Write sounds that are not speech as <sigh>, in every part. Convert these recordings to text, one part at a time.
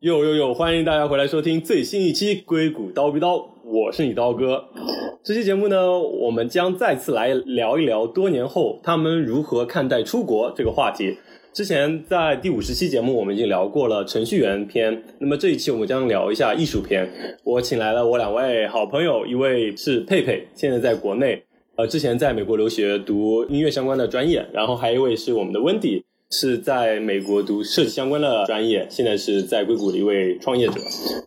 呦呦呦！欢迎大家回来收听最新一期《硅谷刀逼刀》，我是你刀哥。这期节目呢，我们将再次来聊一聊多年后他们如何看待出国这个话题。之前在第五十期节目，我们已经聊过了程序员篇，那么这一期我们将聊一下艺术篇。我请来了我两位好朋友，一位是佩佩，现在在国内，呃，之前在美国留学读音乐相关的专业，然后还一位是我们的温迪。是在美国读设计相关的专业，现在是在硅谷的一位创业者。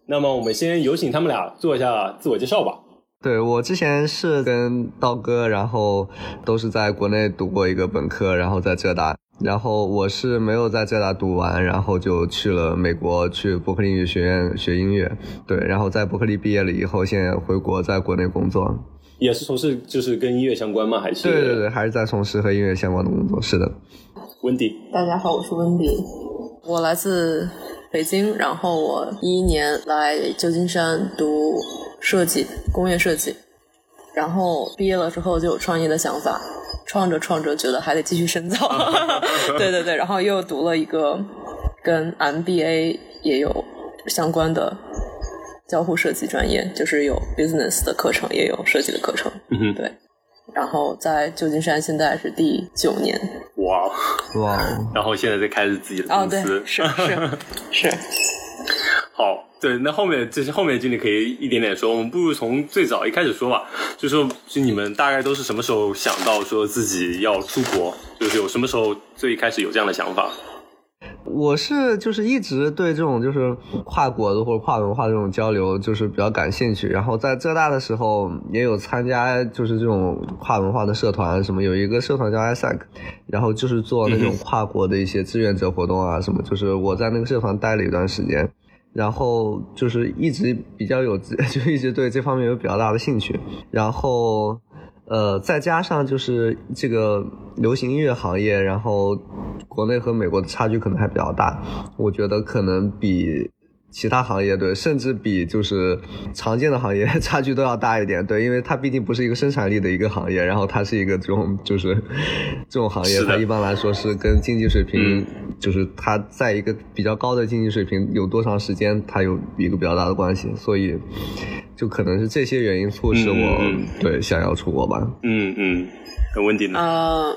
那么，我们先有请他们俩做一下自我介绍吧。对我之前是跟刀哥，然后都是在国内读过一个本科，然后在浙大。然后我是没有在浙大读完，然后就去了美国，去伯克利音乐学院学音乐。对，然后在伯克利毕业了以后，现在回国在国内工作。也是从事就是跟音乐相关吗？还是？对对对，还是在从事和音乐相关的工作。是的。温迪，大家好，我是温迪，我来自北京，然后我一一年来旧金山读设计，工业设计，然后毕业了之后就有创业的想法，创着创着觉得还得继续深造，<laughs> 对对对，然后又读了一个跟 MBA 也有相关的交互设计专业，就是有 business 的课程，也有设计的课程，嗯哼。对。然后在旧金山，现在是第九年。哇哇！然后现在在开始自己的公司。哦，对，是是 <laughs> 是。好，对，那后面这些后面经历可以一点点说。我们不如从最早一开始说吧，就说就你们大概都是什么时候想到说自己要出国？就是有什么时候最开始有这样的想法？我是就是一直对这种就是跨国的或者跨文化的这种交流就是比较感兴趣，然后在浙大的时候也有参加就是这种跨文化的社团，什么有一个社团叫 ISAC，然后就是做那种跨国的一些志愿者活动啊什么，就是我在那个社团待了一段时间，然后就是一直比较有 <laughs> 就一直对这方面有比较大的兴趣，然后。呃，再加上就是这个流行音乐行业，然后国内和美国的差距可能还比较大，我觉得可能比。其他行业对，甚至比就是常见的行业 <laughs> 差距都要大一点，对，因为它毕竟不是一个生产力的一个行业，然后它是一个这种就是这种行业，它一般来说是跟经济水平，就是它在一个比较高的经济水平有多长时间，它有一个比较大的关系，所以就可能是这些原因促使我对想要出国吧。嗯嗯，那问题呢？呃，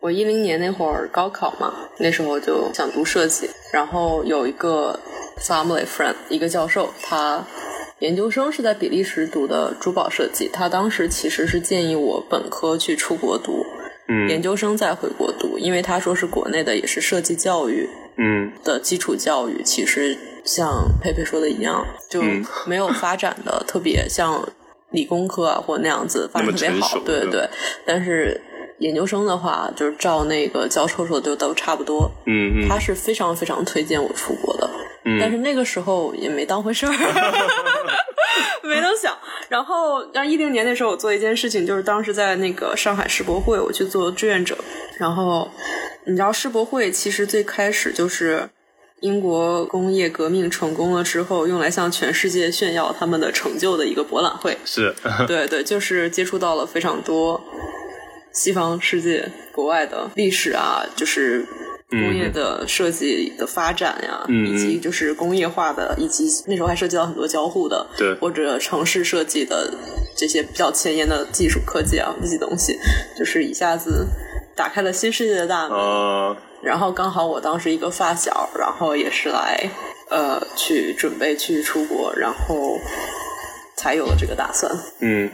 我一零年那会儿高考嘛，那时候就想读设计，然后有一个。Family friend，一个教授，他研究生是在比利时读的珠宝设计。他当时其实是建议我本科去出国读，嗯，研究生再回国读，因为他说是国内的也是设计教育，嗯，的基础教育其实像佩佩说的一样，就没有发展的特别像理工科啊或那样子发展特别好，对对对，但是。研究生的话，就是照那个教授说的，就都差不多。嗯嗯，他是非常非常推荐我出国的。嗯，但是那个时候也没当回事儿，<laughs> 没能想。然后，让一零年那时候，我做一件事情，就是当时在那个上海世博会，我去做志愿者。然后，你知道世博会其实最开始就是英国工业革命成功了之后，用来向全世界炫耀他们的成就的一个博览会。是，<laughs> 对对，就是接触到了非常多。西方世界、国外的历史啊，就是工业的设计的发展呀，以及就是工业化的，以及那时候还涉及到很多交互的，对，或者城市设计的这些比较前沿的技术科技啊，这些东西，就是一下子打开了新世界的大门。然后刚好我当时一个发小，然后也是来呃去准备去出国，然后才有了这个打算。嗯。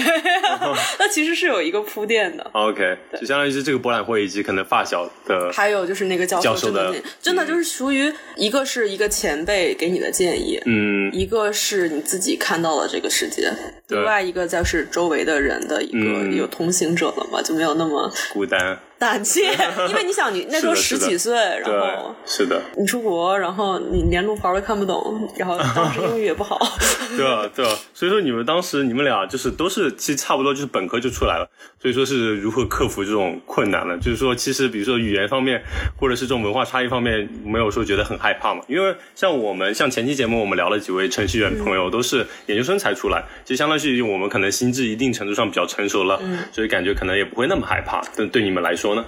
对，<laughs> 那其实是有一个铺垫的。OK，就相当于是这个博览会以及可能发小的，还有就是那个教授的，真的就是属于一个是一个前辈给你的建议，嗯，一个是你自己看到了这个世界，另外一个就是周围的人的一个有同行者了嘛，就没有那么孤单。胆怯，<laughs> 因为你想，你那时候十几岁，然后是的，你出国，然后你连路牌都看不懂，然后当时英语也不好，<laughs> 对啊，对啊，所以说你们当时你们俩就是都是其实差不多就是本科就出来了，所以说是如何克服这种困难呢？就是说，其实比如说语言方面，或者是这种文化差异方面，没有说觉得很害怕嘛？因为像我们像前期节目我们聊了几位程序员朋友，都是研究生才出来，其实相当于我们可能心智一定程度上比较成熟了，所以感觉可能也不会那么害怕。但对你们来说。说呢？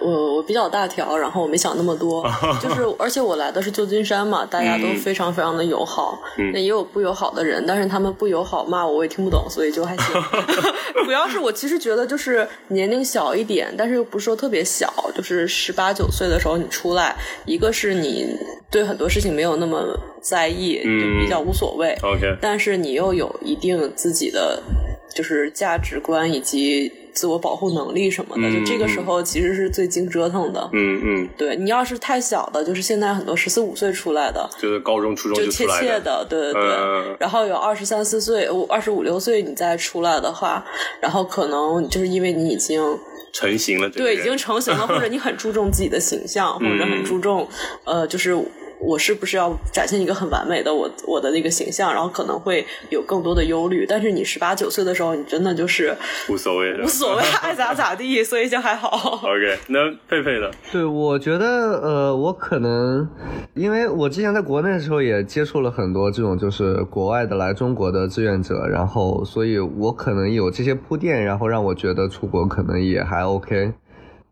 我我比较大条，然后我没想那么多，<laughs> 就是而且我来的是旧金山嘛，大家都非常非常的友好，那也有不友好的人，但是他们不友好骂我，我也听不懂，所以就还行。<laughs> 主要是我其实觉得就是年龄小一点，但是又不是说特别小，就是十八九岁的时候你出来，一个是你对很多事情没有那么在意，就比较无所谓。OK，但是你又有一定自己的就是价值观以及自我保护能力什么的，嗯就这个时候其实是最经折腾的。嗯嗯，对你要是太小的，就是现在很多十四五岁出来的，就是高中、初中就出来切切的，对对对。嗯然后有二十三四岁、二十五六岁你再出来的话，然后可能就是因为你已经成型了，对，已经成型了，或者你很注重自己的形象，<laughs> 或者很注重呃，就是我是不是要展现一个很完美的 <laughs> 我我的那个形象，然后可能会有更多的忧虑。但是你十八九岁的时候，你真的就是无所谓无。所谓，<laughs> 爱咋咋地，所以就还好。<laughs> OK，那佩佩的？对，我觉得呃，我可能因为我之前在国内的时候也接触了很多这种就是国外的来中国的志愿者，然后所以我可能有这些铺垫，然后让我觉得出国可能也还 OK。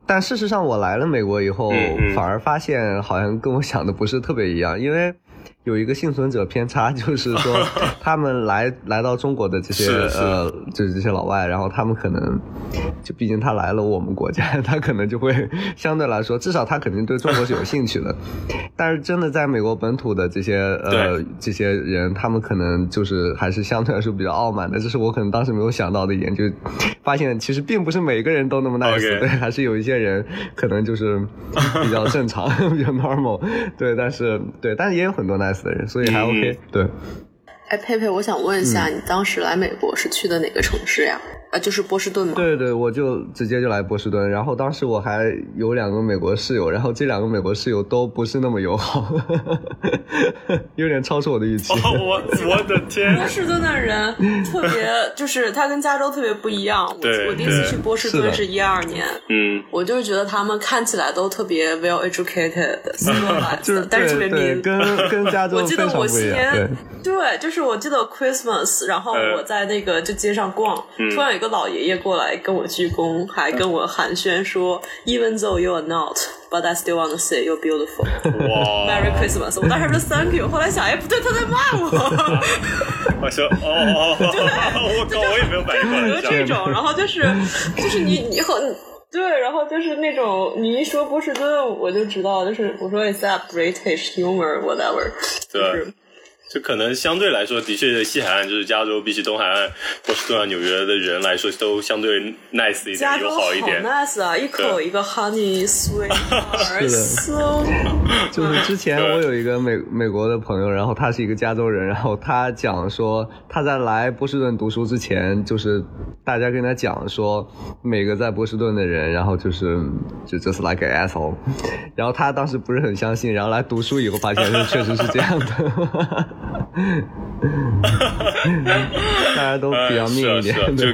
但事实上，我来了美国以后，嗯嗯。反而发现好像跟我想的不是特别一样，因为有一个幸存者偏差，<laughs> 就是说 <laughs> 他们来来到中国的这些呃，就是这些老外，然后他们可能就毕竟他来了我们国家，<laughs> 他可能就会相对来说，至少他肯定对中国是有兴趣的。但是真的在美国本土的这些呃这些人，他们可能就是还是相对来说比较傲慢的，这是我可能当时没有想到的一点，就发现其实并不是每个人都那么 nice，OK。对，还是有一些人可能就是比较正常，比较 normal，对，但是对，但是也有很多 nice 的人，所以还嗯 OK，、对。哎，佩佩，我想问一下，你当时来美国是去的哪个城市呀？啊，就是波士顿嘛？对对，我就直接就来波士顿，然后当时我还有两个美国室友，然后这两个美国室友都不是那么友好，有点超出我的预期。哦，我 <laughs> 我的天波！士顿的人特别，就是他跟加州特别不一样。我对我第一次去波士顿是一二年，嗯，我就是觉得他们看起来都特别 well educated，<laughs> 就是但是特别。跟 <laughs> 跟加州我记得非常我不一样。新年对，对，就是我记得 Christmas，然后嗯我在那个就街上逛，突然有一个老爷爷过来跟我鞠躬，还跟我寒暄说，Even though you are not, but I still want to say you're beautiful. 哇 Merry Christmas！我当时说 Thank you，后来想，哎，不对，他在骂我。我说哦哦哦，我靠，我也没有反应过来，就这种，然后就是就是你你很对，然后就是那种你一说波士顿，我就知道，就是我说 Is that British humor whatever，就对是就可能相对来说，的确西海岸就是加州比起东海岸、波士顿啊、纽约的人来说，都相对 nice 一点，友加州好一点。nice 啊，一口一个 honey sweet <laughs> 是的。so 就是之前我有一个美美国的朋友，然后他是一个加州人，然后他讲说他在来波士顿读书之前，就是大家跟他讲说每个在波士顿的人，然后就是就就是 like an asshole，然后他当时不是很相信，然后来读书以后发现确实是这样的。大家都比较命一点，就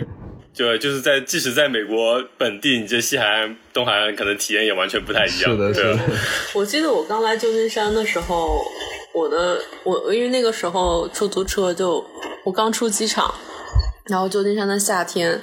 就就是在即使在美国本地，你这西海岸、东海岸可能体验也完全不太一样。是的，我记得我刚来旧金山的时候，我的我因为那个时候出租车就我刚出机场，然后旧金山的夏天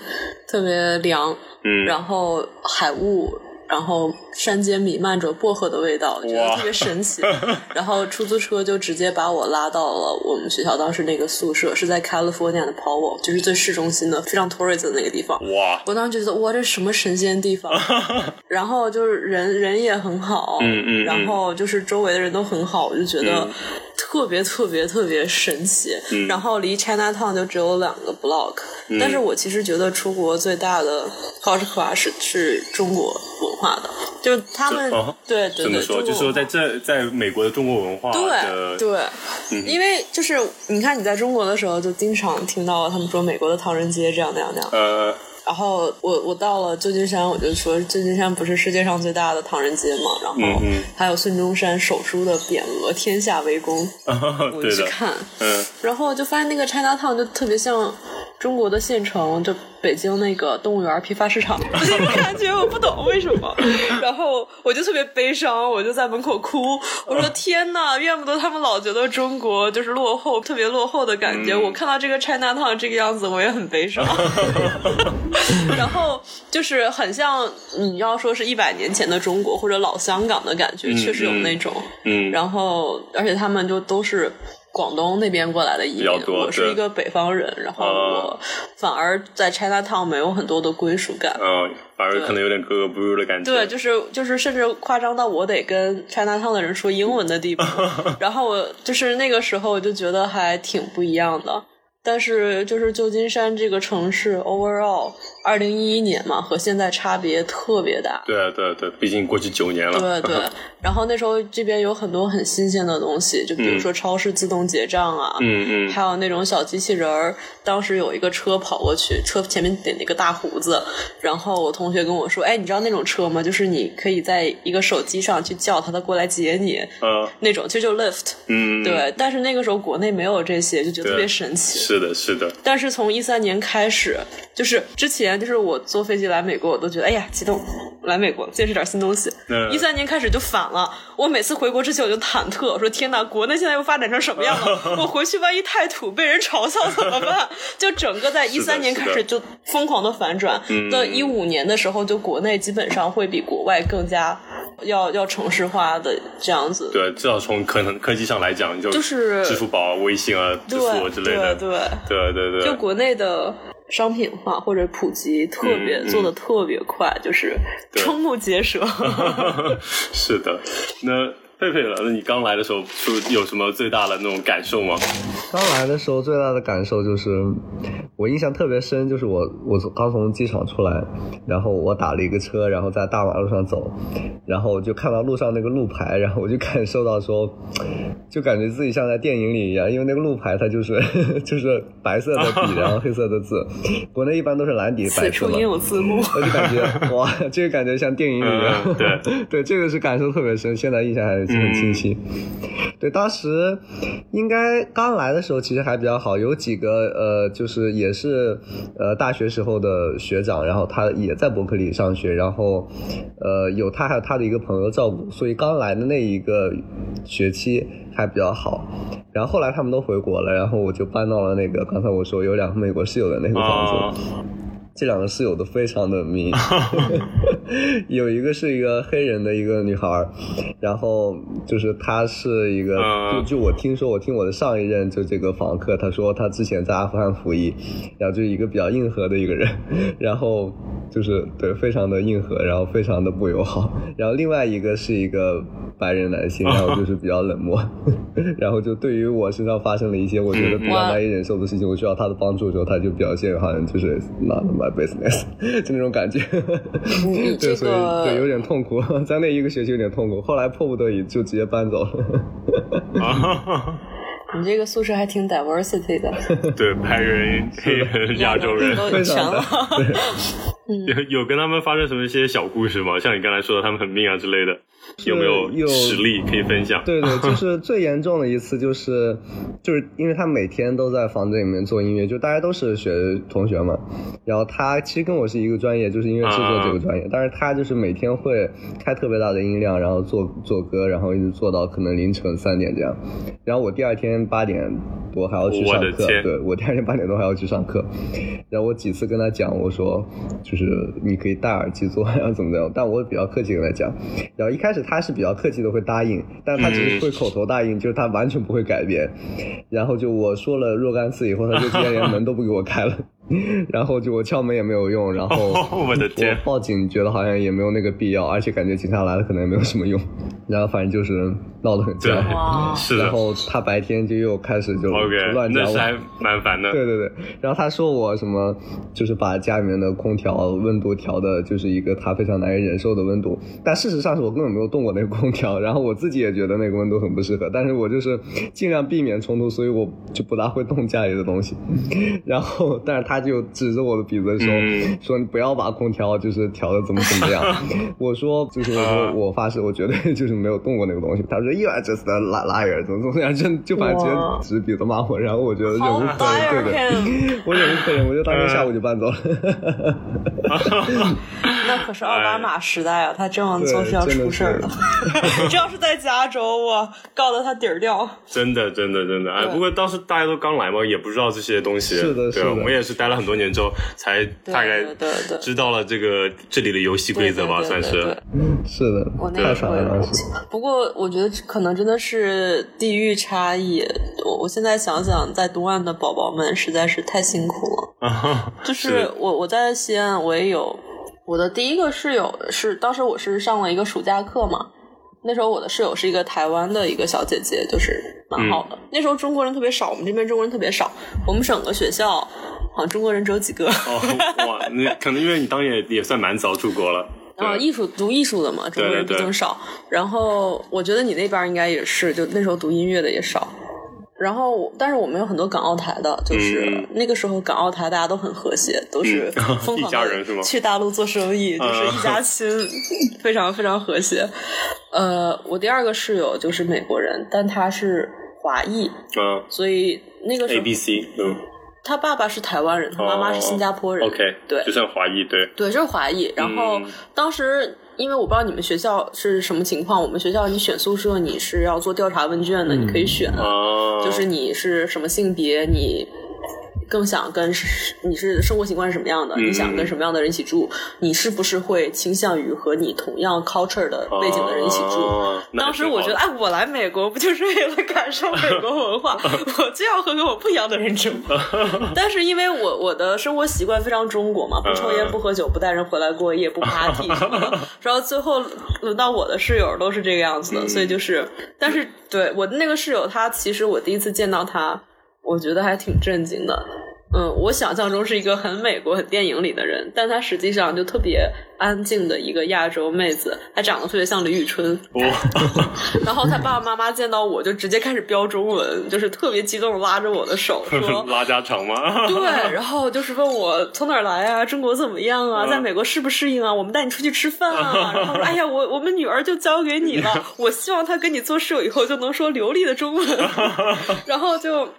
特别凉，嗯，然后海雾，然后山间弥漫着薄荷的味道，觉得特别神奇。<laughs> 然后出租车就直接把我拉到了我们学校当时那个宿舍，是在 California 的 Powell，就是最市中心的非常 tourist 的那个地方。哇，我当时觉得哇，这什么神仙地方？<laughs> 然后就是人人也很好，嗯嗯嗯然后就是周围的人都很好，我就觉得嗯特别特别特别神奇。嗯。然后离 Chinatown 就只有两个 block，、但是我其实觉得出国最大的 culture clash 是中国文化的，就是他们、哦对对对，这么说，在这在美国的中国文化对的对，因为就是你看你在中国的时候，就经常听到他们说美国的唐人街这样那样那样。呃然后我我到了旧金山，我就说旧金山不是世界上最大的唐人街嘛，然后还有孙中山手书的匾额“天下为公 <laughs> ”，我，去看，嗯。然后就发现那个 China Town 就特别像中国的县城，就北京那个动物园批发市场，<laughs> 感觉我不懂为什么，然后我就特别悲伤，我就在门口哭，我说天呐，怨不得他们老觉得中国就是落后，特别落后的感觉。我看到这个 China Town 这个样子，我也很悲伤。<laughs> 然后就是很像你要说是一百年前的中国或者老香港的感觉，确实有那种。嗯，然后而且他们就都是。广东那边过来的移民，我是一个北方人，然后我反而在 China Town 没有很多的归属感，嗯，反而可能有点格格不入的感觉。对，就是就是，甚至夸张到我得跟 China Town 的人说英文的地步。<laughs> 然后我就是那个时候，我就觉得还挺不一样的。但是就是旧金山这个城市，overall，二零一一年嘛，和现在差别特别大。对对对，毕竟过去九年了。对对，<laughs> 然后那时候这边有很多很新鲜的东西，就比如说超市自动结账啊，嗯嗯，还有那种小机器人儿。当时有一个车跑过去，车前面顶了一个大胡子，然后我同学跟我说：“哎，你知道那种车吗？就是你可以在一个手机上去叫他，他过来接你，嗯，那种其实就 lift，嗯，对。但是那个时候国内没有这些，就觉得特别神奇。”是的，是的。但是从一三年开始，就是之前就是我坐飞机来美国，我都觉得哎呀激动，来美国见识点新东西。一三年开始就反了，我每次回国之前我就忐忑，我说天哪，国内现在又发展成什么样了？<laughs> 我回去万一太土被人嘲笑怎么办？<laughs> 就整个在一三年开始就疯狂的反转，到一五年的时候，就国内基本上会比国外更加要要城市化的这样子。对，至少从可能科技上来讲，就就是支付宝、微信啊、支付之类的，对对对对。就国内的商品化或者普及特别做的特别快，就是瞠目结舌。<laughs> 是的，那。<laughs> 佩佩了，那你刚来的时候是有什么最大的那种感受吗？刚来的时候最大的感受就是，我印象特别深，就是我我刚从机场出来，然后我打了一个车，然后在大马路上走，然后就看到路上那个路牌，然后我就感受到说，就感觉自己像在电影里一样，因为那个路牌它就是 <laughs> 就是白色的底，然后黑色的字，国内一般都是蓝底白字嘛，也有字幕，我就感觉哇，这个感觉像电影里一样，对 <laughs> 对，这个是感受特别深，现在印象还是。很清晰，对，当时应该刚来的时候其实还比较好，有几个呃，就是也是呃大学时候的学长，然后他也在伯克利上学，然后呃有他还有他的一个朋友照顾，所以刚来的那一个学期还比较好。然后后来他们都回国了，然后我就搬到了那个刚才我说有两个美国室友的那个房子。这两个室友都非常的迷，<laughs> 有一个是一个黑人的一个女孩，然后就是她是一个，就就我听说，我听我的上一任就这个房客，他说他之前在阿富汗服役，然后就是一个比较硬核的一个人，<laughs> 然后就是对非常的硬核，然后非常的不友好，然后另外一个是一个白人男性，然后就是比较冷漠，<laughs> 然后就对于我身上发生了一些我觉得比较难以忍受的事情，我需要他的帮助的时候，他就表现好像就是拿了。My business，<laughs> 就那种感觉，<laughs> 对，所以对有点痛苦，在那一个学期有点痛苦，后来迫不得已就直接搬走了。<laughs> 你这个宿舍还挺 diversity 的，对，白人、黑人、亚洲人都全了。有有跟他们发生什么一些小故事吗？像你刚才说的，他们很命啊之类的。<laughs> 有没有实力可以分享？对对，<laughs> 就是最严重的一次，就是就是因为他每天都在房子里面做音乐，就大家都是学同学嘛。然后他其实跟我是一个专业，就是音乐制作这个专业，但是他就是每天会开特别大的音量，然后做做歌，然后一直做到可能凌晨三点这样。然后我第二天八点多还要去上课，对我第二天八点多还要去上课。然后我几次跟他讲，我说就是你可以戴耳机做，<laughs> 然后怎么怎么样，但我比较客气跟他讲。然后一开始。他是比较客气的，会答应，但他只是会口头答应，就是他完全不会改变。然后就我说了若干次以后，他就直接连门都不给我开了。<laughs> 然后就我敲门也没有用，然后我的天，报警觉得好像也没有那个必要，而且感觉警察来了可能也没有什么用。然后反正就是闹得很僵，<laughs> 是的。然后他白天就又开始就乱讲，那还蛮烦的。<laughs> 对对对。然后他说我什么，就是把家里面的空调温度调的，就是一个他非常难以忍受的温度。但事实上是我根本没有动过那个空调，然后我自己也觉得那个温度很不适合。但是我就是尽量避免冲突，所以我就不大会动家里的东西。然后，但是他。他就指着我的鼻子说、嗯说你不要把空调就是调的怎么怎么样。<laughs> 我说就是我说我发誓我绝对 <laughs> 就是没有动过那个东西。他说 You are just a liar，怎么怎么样，就就反正直接指鼻子骂我，然后我觉得忍无可忍对的 <laughs> 我忍无可忍，我就当天下午就搬走了。那可是奥巴马时代啊，他这样做是要出事儿的。这要是在加州，我告得他底儿掉。真的，真的，真的，哎，不过当时大家都刚来嘛，也不知道这些东西。是的是的我也是待了很多年之后，才大概对对对知道了这个这里的游戏规则吧，算是是。是的我，那太个爽了。不过我觉得可能真的是地域差异。我我现在想想，在东岸的宝宝们实在是太辛苦了。<laughs> 就是我我在西安，我也有我的第一个室友是当时我是上了一个暑假课嘛，那时候我的室友是一个台湾的一个小姐姐，就是蛮好的。那时候中国人特别少，我们这边中国人特别少，我们整个学校好像中国人只有几个。哦，哇，那可能因为你当年也也算蛮早出国了。<laughs> 对啊，艺术读艺术的嘛，中国人毕对对竟少。然后我觉得你那边应该也是，就那时候读音乐的也少。然后，但是我们有很多港澳台的，就是、嗯那个时候港澳台大家都很和谐，都是嗯疯一狂的去大陆做生意，就是一家 <laughs> 亲，非常非常和谐。呃，我第二个室友就是美国人，但他是华裔，嗯所以那个时，A 候 B C，嗯他爸爸是台湾人，他妈妈是新加坡人。哦 OK，对就算华裔，对，对，就是华裔。然后嗯当时，因为我不知道你们学校是什么情况，我们学校你选宿舍你是要做调查问卷的，你可以选，啊，就是你是什么性别，你。更想跟你是生活习惯是什么样的？嗯你想跟什么样的人一起住？你是不是会倾向于和你同样 culture 的背景的人一起住？当时我觉得，哎，我来美国不就是为了感受美国文化？<laughs> 我就要和跟我不一样的人住。<laughs> 但是因为我我的生活习惯非常中国嘛，不抽烟、不喝酒、不带人回来过夜、不 party 什么的，<laughs> 然后最后轮到我的室友都是这个样子的，所以就是，但是对我的那个室友，他其实我第一次见到他，我觉得还挺震惊的。嗯，我想象中是一个很美国、很电影里的人，但她实际上就特别安静的一个亚洲妹子，她长得特别像李宇春。哦 <laughs> <laughs> 然后她爸爸妈妈见到我就直接开始飙中文，就是特别激动，拉着我的手说拉家常吗？对，<laughs> 然后就是问我从哪儿来啊，中国怎么样啊，嗯在美国适不适应啊？我们带你出去吃饭啊。然后说，哎呀，我我们女儿就交给你了，我希望她跟你做室友以后就能说流利的中文。然后就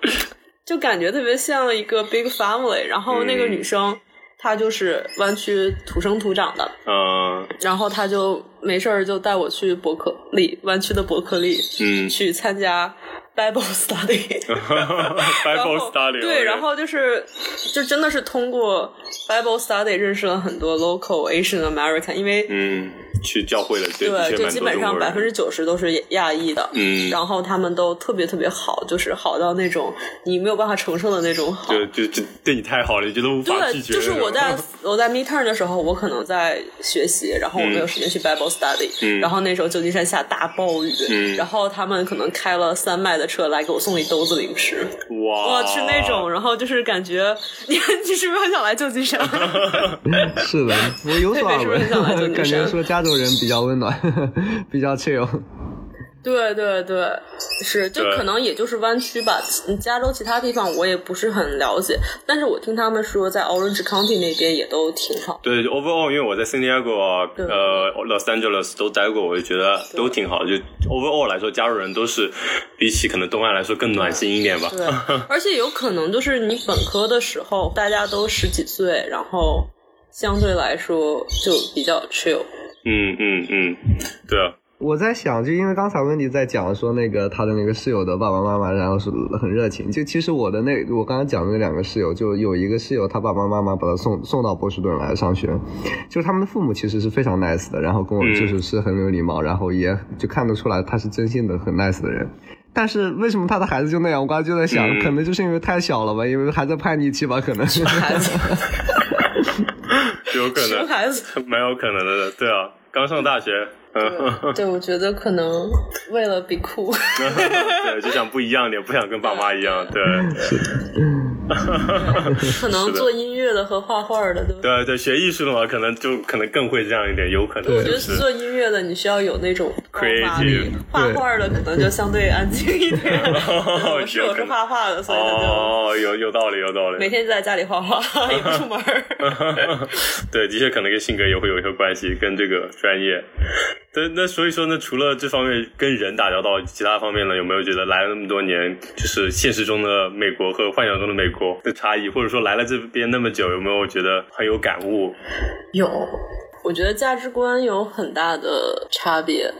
就感觉特别像一个 big family。然后那个女生。她就是湾区土生土长的，嗯然后她就没事儿就带我去伯克利，湾区的伯克利，嗯去参加 Bible study。<laughs> 然，Bible 后 study，对，然后就是就真的是通过 Bible study 认识了很多 local Asian American，因为、嗯，去教会了，对，就基本上百分之九十都是亚裔的，嗯然后他们都特别特别好，就是好到那种你没有办法承受的那种好。就就就对你太好了，你觉得无法拒对，绝。就是我在我在 midterm 的时候，我可能在学习，然后我没有时间去 Bible study，、嗯然后那时候旧金山下大暴雨，嗯然后他们可能开了三麦的车来给我送一兜子零食，哇，哇，是那种，然后就是感觉你 <laughs> 你是不是很想来旧金山？<laughs> 是的，我有所耳闻，感觉说加州人比较温暖，<laughs> 比较 chill。对对对，是，就可能也就是湾区吧。嗯加州其他地方我也不是很了解，但是我听他们说，在 Orange County 那边也都挺好。对，overall，因为我在 San Diego 呃，Los Angeles 都待过，我就觉得都挺好。就 overall 来说，加州人都是比起可能东岸来说更暖心一点吧。对，而且有可能就是你本科的时候，大家都十几岁，然后相对来说就比较 chill。嗯嗯嗯，对啊，我在想，就因为刚才温迪在讲说那个他的那个室友的爸爸妈妈，然后是很热情。就其实我的那我刚刚讲的那两个室友，就有一个室友他爸爸妈妈把他送送到波士顿来上学，就是他们的父母其实是非常 nice 的，然后跟我嗯就是是很有礼貌，然后也就看得出来他是真心的很 nice 的人。但是为什么他的孩子就那样？我刚才就在想，嗯可能就是因为太小了吧，因为还在叛逆期吧，可能。孩子，<laughs> 有可能，熊孩子。<laughs> 蛮有可能的。对啊，刚上大学，嗯，对，我觉得可能为了比酷。<laughs> 对，就想不一样点，不想跟爸妈一样。对，<laughs> 可能做音乐的和画画的，对？对对，学艺术的话，可能就可能更会这样一点，有可能我觉得做音乐的你需要有那种 Creative 力，画画的可能就相对安静一点。<laughs> 我室友是画画的，所以他就哦，有有道理，有道理。每天就在家里画画，也不出门。对，的确可能跟性格也会有一些关系，跟这个专业。对，那所以说呢，除了这方面跟人打交道，其他方面呢，有没有觉得来了那么多年，就是现实中的美国和幻想中的美国的差异，或者说来了这边那么久，有没有觉得很有感悟？有，我觉得价值观有很大的差别。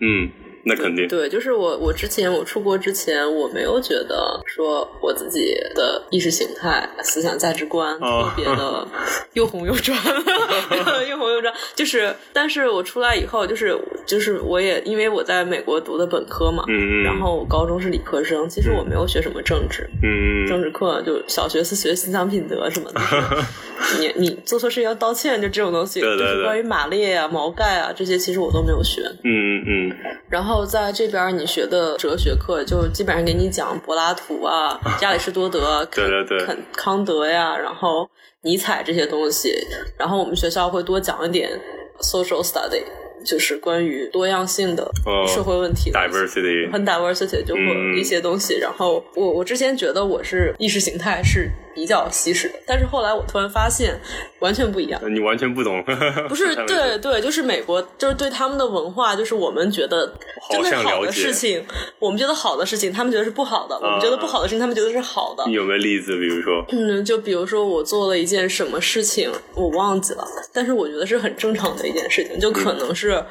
嗯，那肯定。对，就是我，我之前我出国之前，我没有觉得说我自己的意识形态、思想价值观哦特别的 <laughs> 又红又专，<laughs> 又红又专。就是，但是我出来以后，就是就是我也因为我在美国读的本科嘛。然后我高中是理科生，其实我没有学什么政治，嗯政治课就小学是学思想品德什么的，<laughs> 你你做错事要道歉，就这种东西，对对对就是关于马列啊、毛概啊这些，其实我都没有学。嗯嗯嗯然后在这边你学的哲学课，就基本上给你讲柏拉图啊、<laughs> 亚里士多德、对对对肯康德呀，然后尼采这些东西。然后我们学校会多讲一点 social study，就是关于多样性的哦社会问题。，diversity。很 diversity 就会一些东西，然后我我之前觉得我是意识形态是比较西式的，但是后来我突然发现完全不一样。你完全不懂，不是 <laughs> 对对，就是美国，就是对他们的文化，就是我们觉得真的好的事情，我们觉得好的事情，他们觉得是不好的；我们觉得不好的事情，他们觉得是好的。你有没有例子？比如说，嗯，就比如说我做了一件什么事情，我忘记了，但是我觉得是很正常的一件事情，就可能是，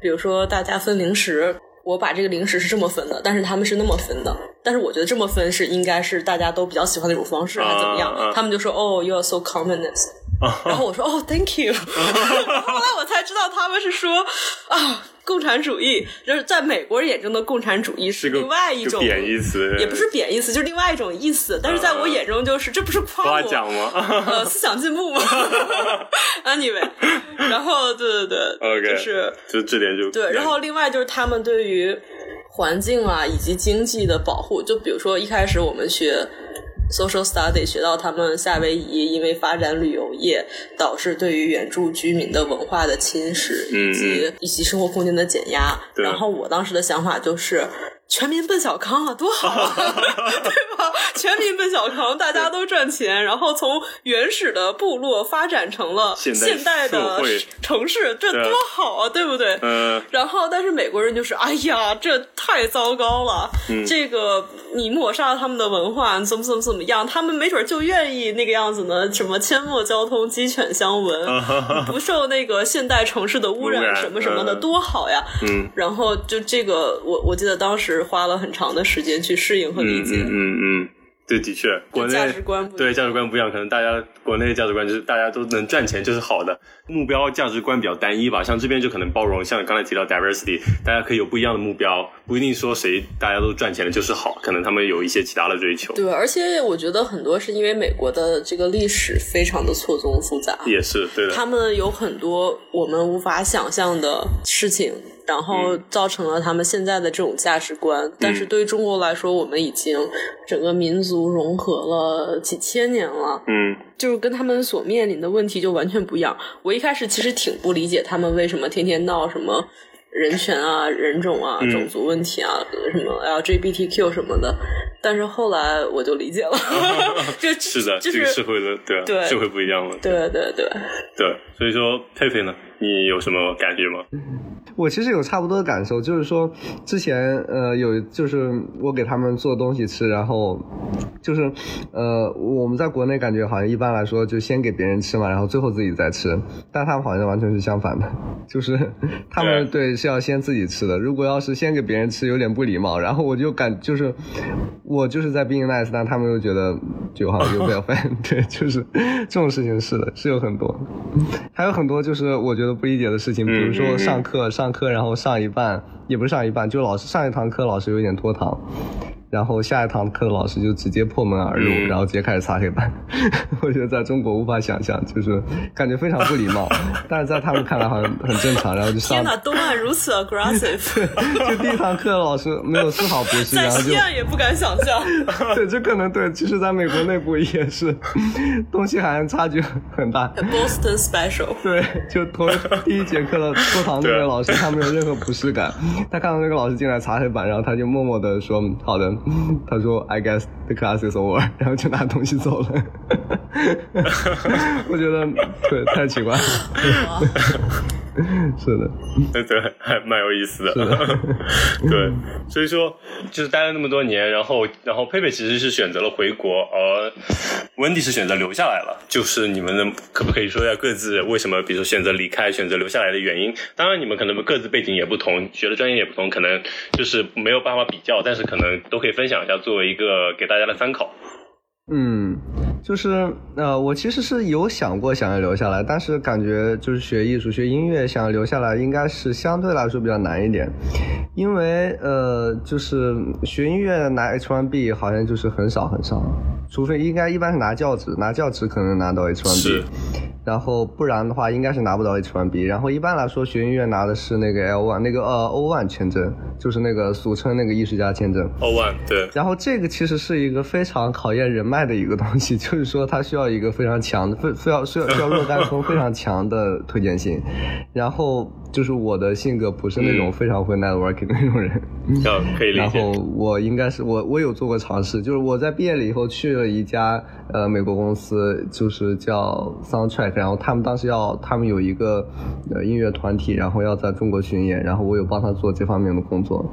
比如说大家分零食。我把这个零食是这么分的，但是他们是那么分的，但是我觉得这么分是应该是大家都比较喜欢的一种方式，还是怎么样？他们就说哦，you are so communist，<laughs> 然后我说哦，thank you。<laughs> 后来我才知道他们是说啊，共产主义就是在美国人眼中的共产主义是另外一种贬义词，也不是贬义词，就是另外一种意思。但是在我眼中，就是这不是夸我夸奖吗？呃思想进步吗？<laughs> Anyway，然后对对对 OK 就是就这点就对，然后另外就是他们对于环境啊以及经济的保护，就比如说一开始我们学 social study 学到他们夏威夷因为发展旅游业，导致对于原住居民的文化的侵蚀，嗯以及以及生活空间的减压。然后我当时的想法就是。全民奔小康啊，多好啊，<laughs> 对吧？全民奔小康，大家都赚钱，<laughs> 然后从原始的部落发展成了现代的城市，这多好啊，对不对？嗯然后，但是美国人就是，哎呀，这太糟糕了！嗯这个你抹杀了他们的文化，怎么怎么怎么样？他们没准就愿意那个样子呢？什么阡陌交通、鸡犬相闻，<laughs> 不受那个现代城市的污污染染，什么什么的，嗯多好呀！嗯然后就这个，我我记得当时花了很长的时间去适应和理解。嗯嗯嗯嗯，对，的确，国内价值观不一样对价值观不一样，可能大家国内的价值观就是大家都能赚钱就是好的，目标价值观比较单一吧。像这边就可能包容，像刚才提到 diversity，大家可以有不一样的目标，不一定说谁大家都赚钱了就是好，可能他们有一些其他的追求。对，而且我觉得很多是因为美国的这个历史非常的错综复杂，也是对的，他们有很多我们无法想象的事情，然后造成了他们现在的这种价值观。但是对于中国来说，我们已经整个民族融合了几千年了，嗯。就是跟他们所面临的问题就完全不一样。我一开始其实挺不理解他们为什么天天闹什么。人权啊、人种啊、嗯。种族问题啊，什么 LGBTQ 什么的，但是后来我就理解了，<laughs> 这是的，就这个社会的对啊对社会不一样了，对。对对，对，所以说佩佩呢，你有什么感觉吗？我其实有差不多的感受，就是说之前呃有就是我给他们做东西吃，然后就是呃我们在国内感觉好像一般来说就先给别人吃嘛，然后最后自己再吃，但他们好像完全是相反的，<laughs> 就是他们对是要先自己吃的，如果要是先给别人吃有点不礼貌，然后我就感就是我就是在 being nice，但他们又觉得就好像有点烦，对，就是这种事情是的，是有很多，还有很多就是我觉得不理解的事情，比如说嗯上课上课，然后上一半也不是上一半，就老师上一堂课老师有点拖堂，然后下一堂课的老师就直接破门而入，嗯然后直接开始擦黑板。<laughs> 我觉得在中国无法想象，就是感觉非常不礼貌，<laughs> 但是在他们看来好像很正常。然后就上天哪，东岸如此 aggressive，<laughs> 就第一堂课老师没有丝毫不适，在然后就西岸也不敢想象。对，这可能对，其实在美国内部也是，东西海岸差距很大。Boston special，对，就头第一节课的课堂那对个老师，他没有任何不适感。他看到那个老师进来擦黑板，然后他就默默的说：“好的。” <laughs> 他说：“I guess the class is over。”然后就拿东西走了。<laughs> 我觉得对，太奇怪了。<laughs> 是的，对对，还蛮有意思的。的对，所以说就是待了那么多年，然后然后佩佩其实是选择了回国，而温迪是选择留下来了。就是你们能可不可以说一下各自为什么，比如说选择离开、选择留下来的原因？当然，你们可能各自背景也不同，学的专业也不同，可能就是没有办法比较，但是可能都可以分享一下，作为一个给大家的参考。嗯，就是呃，我其实是有想过想要留下来，但是感觉就是学艺术、学音乐想要留下来，应该是相对来说比较难一点，因为呃，就是学音乐拿 H1B 好像就是很少很少，除非应该一般是拿教职，拿教职可能拿到 H1B。然后不然的话，应该是拿不到 H1B。然后一般来说，学音乐拿的是那个 L1，那个呃 O1 签证，就是那个俗称那个艺术家签证。O1 对，然后这个其实是一个非常考验人脉的一个东西，就是说它需要一个非常强的，非非要需要需要若干峰非常强的推荐性。然后就是我的性格不是那种非常会 networking 的那种人，嗯可以理解。然后我应该是我我有做过尝试，就是我在毕业了以后去了一家呃美国公司，就是叫 Soundtrack，然后他们当时要他们有一个呃音乐团体，然后要在中国巡演，然后我有帮他做这方面的工作。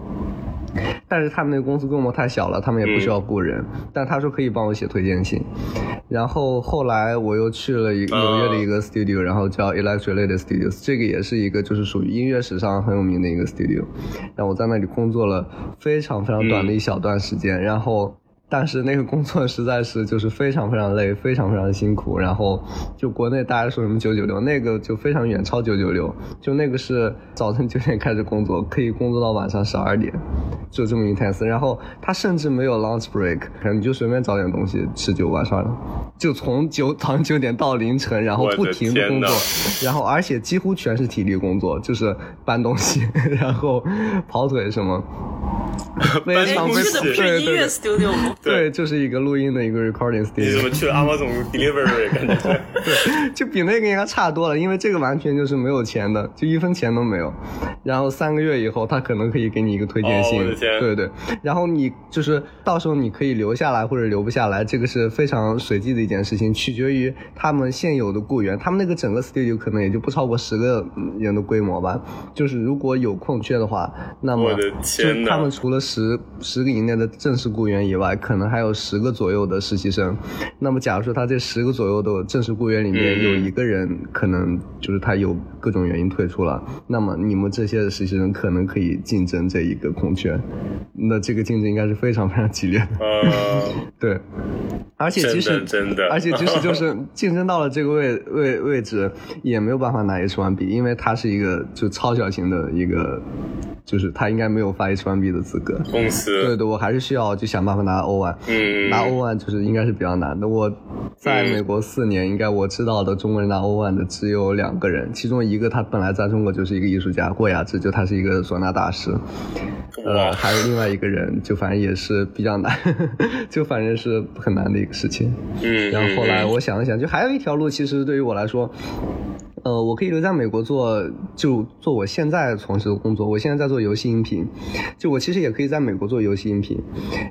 但是他们那个公司规模太小了，他们也不需要雇人。但他说可以帮我写推荐信。然后后来我又去了一纽约的一个 studio，、然后叫 Electric Lady Studios，这个也是一个就是属于音乐史上很有名的一个 studio。然后我在那里工作了非常非常短的一小段时间，然后。但是那个工作实在是就是非常非常累，非常非常辛苦。然后就国内大家说什么九九六，那个就非常远超九九六。就那个是早晨九点开始工作，可以工作到晚上十二点，就这么 intense。然后他甚至没有 lunch break，可能你就随便找点东西吃就完事儿了。就从九早上九点到凌晨，然后不停的工作，然后而且几乎全是体力工作，就是搬东西，<laughs> 然后跑腿什么。<laughs> 非常你非去的不是音乐 studio 吗？对，就是一个录音的一个 recording studio，你怎么去了 Amazon Delivery 感觉？<laughs> 对就比那个应该差多了，因为这个完全就是没有钱的，就一分钱都没有。然后三个月以后，他可能可以给你一个推荐信，哦我的天对对。然后你就是到时候你可以留下来或者留不下来，这个是非常随机的一件事情，取决于他们现有的雇员。他们那个整个 studio 可能也就不超过十个人的规模吧。就是如果有空缺的话，那么我的天哪就他们除了十十个以内的正式雇员以外，可能还有十个左右的实习生。那么假如说他这十个左右的正式雇员里面嗯有一个人可能就是他有各种原因退出了，那么你们这些实习生可能可以竞争这一个空缺，那这个竞争应该是非常非常激烈的。呃，<laughs> 对，而且即使而且即使就 <laughs> 是竞争到了这个位位位置，也没有办法拿 H1B，因为它是一个就超小型的一个，就是他应该没有发 H1B 的资格。公司对对，我还是需要就想办法拿 O1，嗯拿 O1 就是应该是比较难的。我在美国四年，应该我知道的中国人拿 O1 的只有两个人，其中一个他本来在中国就是一个艺术家，郭雅芝，就他是一个唢呐大师。呃，还有另外一个人，就反正也是比较难，<laughs> 就反正是很难的一个事情。嗯，然后后来嗯我想了想，就还有一条路，其实对于我来说，呃，我可以留在美国做，就做我现在从事的工作。我现在在做游戏音频，就我其实也可以在美国做游戏音频，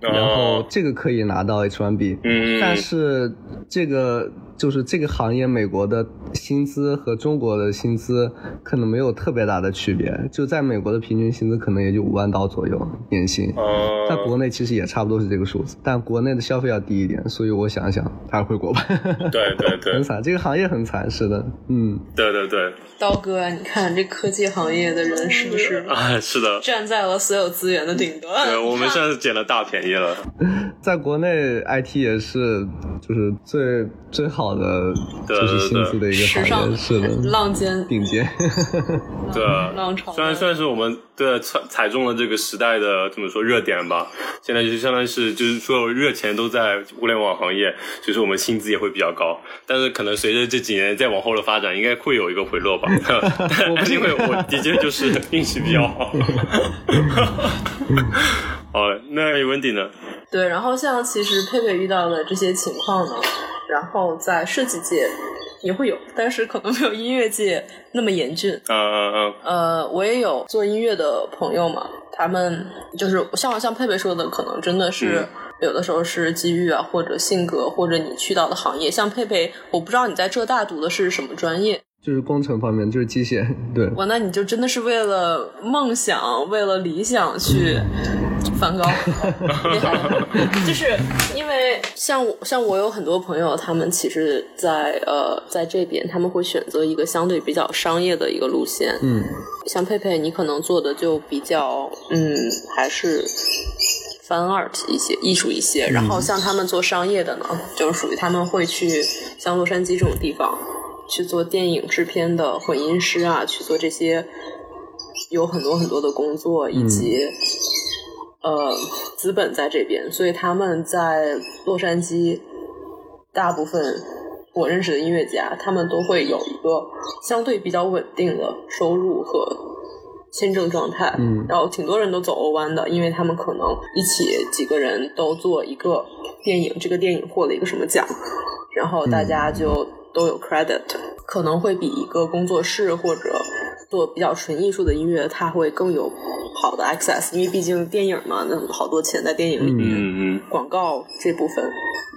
然后这个可以拿到 H1B，哦嗯，但是这个就是这个行业，美国的薪资和中国的薪资可能没有特别大的区别。就在美国的平均薪资可能也就五万刀左右年薪，呃，在国内其实也差不多是这个数字，但国内的消费要低一点，所以我想想还是回国吧。对对对很惨，这个行业很惨，是的，嗯，对对对，刀哥，你看这科技行业的人是不是啊，是的，站在了所有资源的顶端？对，我们算是捡了大便宜了。在国内 IT 也是就是最最好好的对就是薪资的一个是的，<laughs> 浪尖，顶尖。对啊浪潮，虽然算是我们对踩踩中了这个时代的怎么说热点吧，现在就相当于是就是所有热钱都在互联网行业，所以说我们薪资也会比较高。但是可能随着这几年再往后的发展，应该会有一个回落吧。<laughs> 但因为我的确就是 <laughs> 运气比较好。好，那温迪呢？对，然后像其实佩佩遇到的这些情况呢，然后在设计界也会有，但是可能没有音乐界那么严峻。嗯嗯嗯，呃，我也有做音乐的朋友嘛，他们就是像像佩佩说的，可能真的是、嗯有的时候是机遇啊，或者性格，或者你去到的行业。像佩佩，我不知道你在浙大读的是什么专业，就是工程方面，就是机械，对，哇，那你就真的是为了梦想，为了理想去梵高，厉害了！就是因为像我，像我有很多朋友，他们其实在呃在这边，他们会选择一个相对比较商业的一个路线。嗯，像佩佩，你可能做的就比较嗯，还是 fun art 一些艺术一些。然后像他们做商业的呢，就是属于他们会去像洛杉矶这种地方去做电影制片的混音师啊，去做这些有很多很多的工作，以及、呃资本在这边，所以他们在洛杉矶大部分。我认识的音乐家，他们都会有一个相对比较稳定的收入和签证状态，嗯然后挺多人都走欧湾的，因为他们可能一起几个人都做一个电影，这个电影获了一个什么奖，然后大家就都有 credit，、可能会比一个工作室或者做比较纯艺术的音乐，它会更有好的 access，因为毕竟电影嘛，那好多钱在电影里面，嗯嗯广告这部分。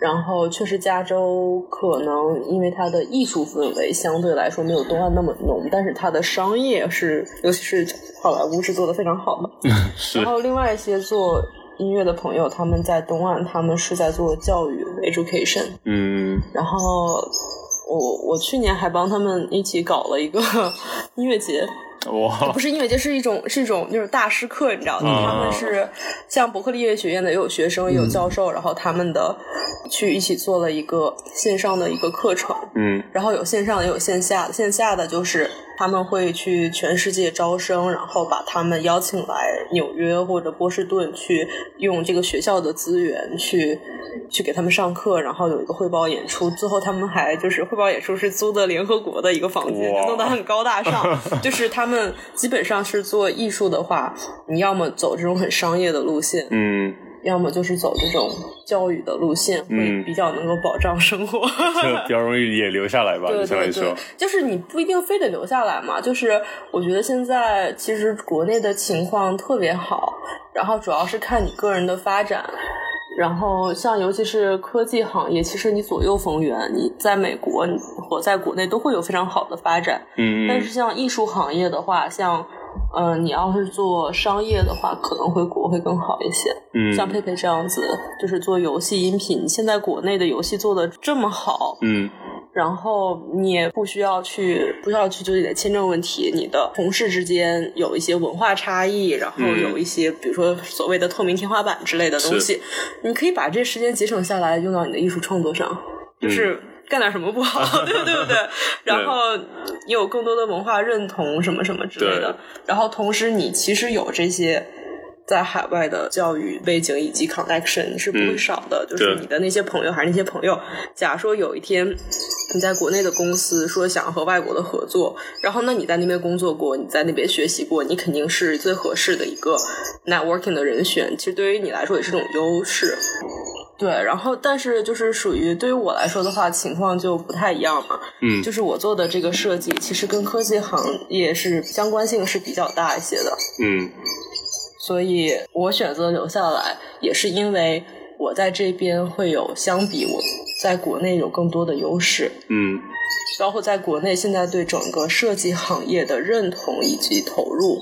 然后确实，加州可能因为它的艺术氛围相对来说没有东岸那么浓，但是它的商业是，尤其是好莱坞是做的非常好的。<laughs> 是然后另外一些做音乐的朋友，他们在东岸，他们是在做教育 education。嗯然后我我去年还帮他们一起搞了一个 <laughs> 音乐节，哇。不是音乐节，是一种是一种那种大师课，你知道吗？嗯。他们是像伯克利音乐学院的，也有学生，也有教授，然后他们的去一起做了一个线上的一个课程，嗯。然后有线上也有线下的，线下的就是他们会去全世界招生，然后把他们邀请来纽约或者波士顿去用这个学校的资源去去给他们上课，然后有一个汇报演出，最后他们还就是汇报演出是租的联合国的一个房间，弄得很高大上，就是他们基本上是做艺术的话，你要么走这种很商业的路线，嗯，要么就是走这种教育的路线，会嗯比较能够保障生活。就比较容易也留下来吧，对对对，，就是你不一定非得留下来嘛。就是我觉得现在其实国内的情况特别好，然后主要是看你个人的发展。然后像尤其是科技行业，其实你左右逢源，你在美国你或在国内都会有非常好的发展。嗯但是像艺术行业的话，像嗯、呃你要是做商业的话，可能会国会更好一些。嗯像佩佩这样子，就是做游戏音频，现在国内的游戏做的这么好，嗯然后你也不需要去，不需要去纠结签证问题，你的同事之间有一些文化差异，然后嗯有一些、比如说所谓的透明天花板之类的东西，你可以把这时间节省下来，用到你的艺术创作上，就是。干点什么不好，对 <laughs> 不对？对不对？<laughs> 然后你有更多的文化认同，什么什么之类的。然后同时，你其实有这些在海外的教育背景以及 connection 是不会嗯少的。就是你的那些朋友还是那些朋友，假如说有一天你在国内的公司说想要和外国的合作，然后那你在那边工作过，你在那边学习过，你肯定是最合适的一个 networking 的人选。其实对于你来说也是种优势。对，然后但是就是属于对于我来说的话，情况就不太一样嘛。嗯就是我做的这个设计，其实跟科技行业是相关性是比较大一些的。嗯所以我选择留下来，也是因为我在这边会有相比我在国内有更多的优势，嗯包括在国内现在对整个设计行业的认同以及投入。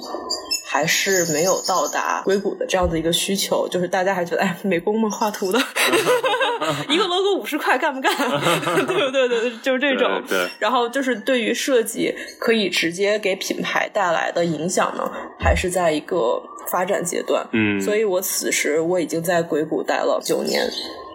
还是没有到达硅谷的这样的一个需求，就是大家还觉得，哎，美工们，画图的，<laughs> 一个 logo 五十块，干不干？<laughs> 对不对？对，就是这种。对对然后就是对于设计可以直接给品牌带来的影响呢，还是在一个发展阶段。嗯，所以我此时我已经在硅谷待了九年，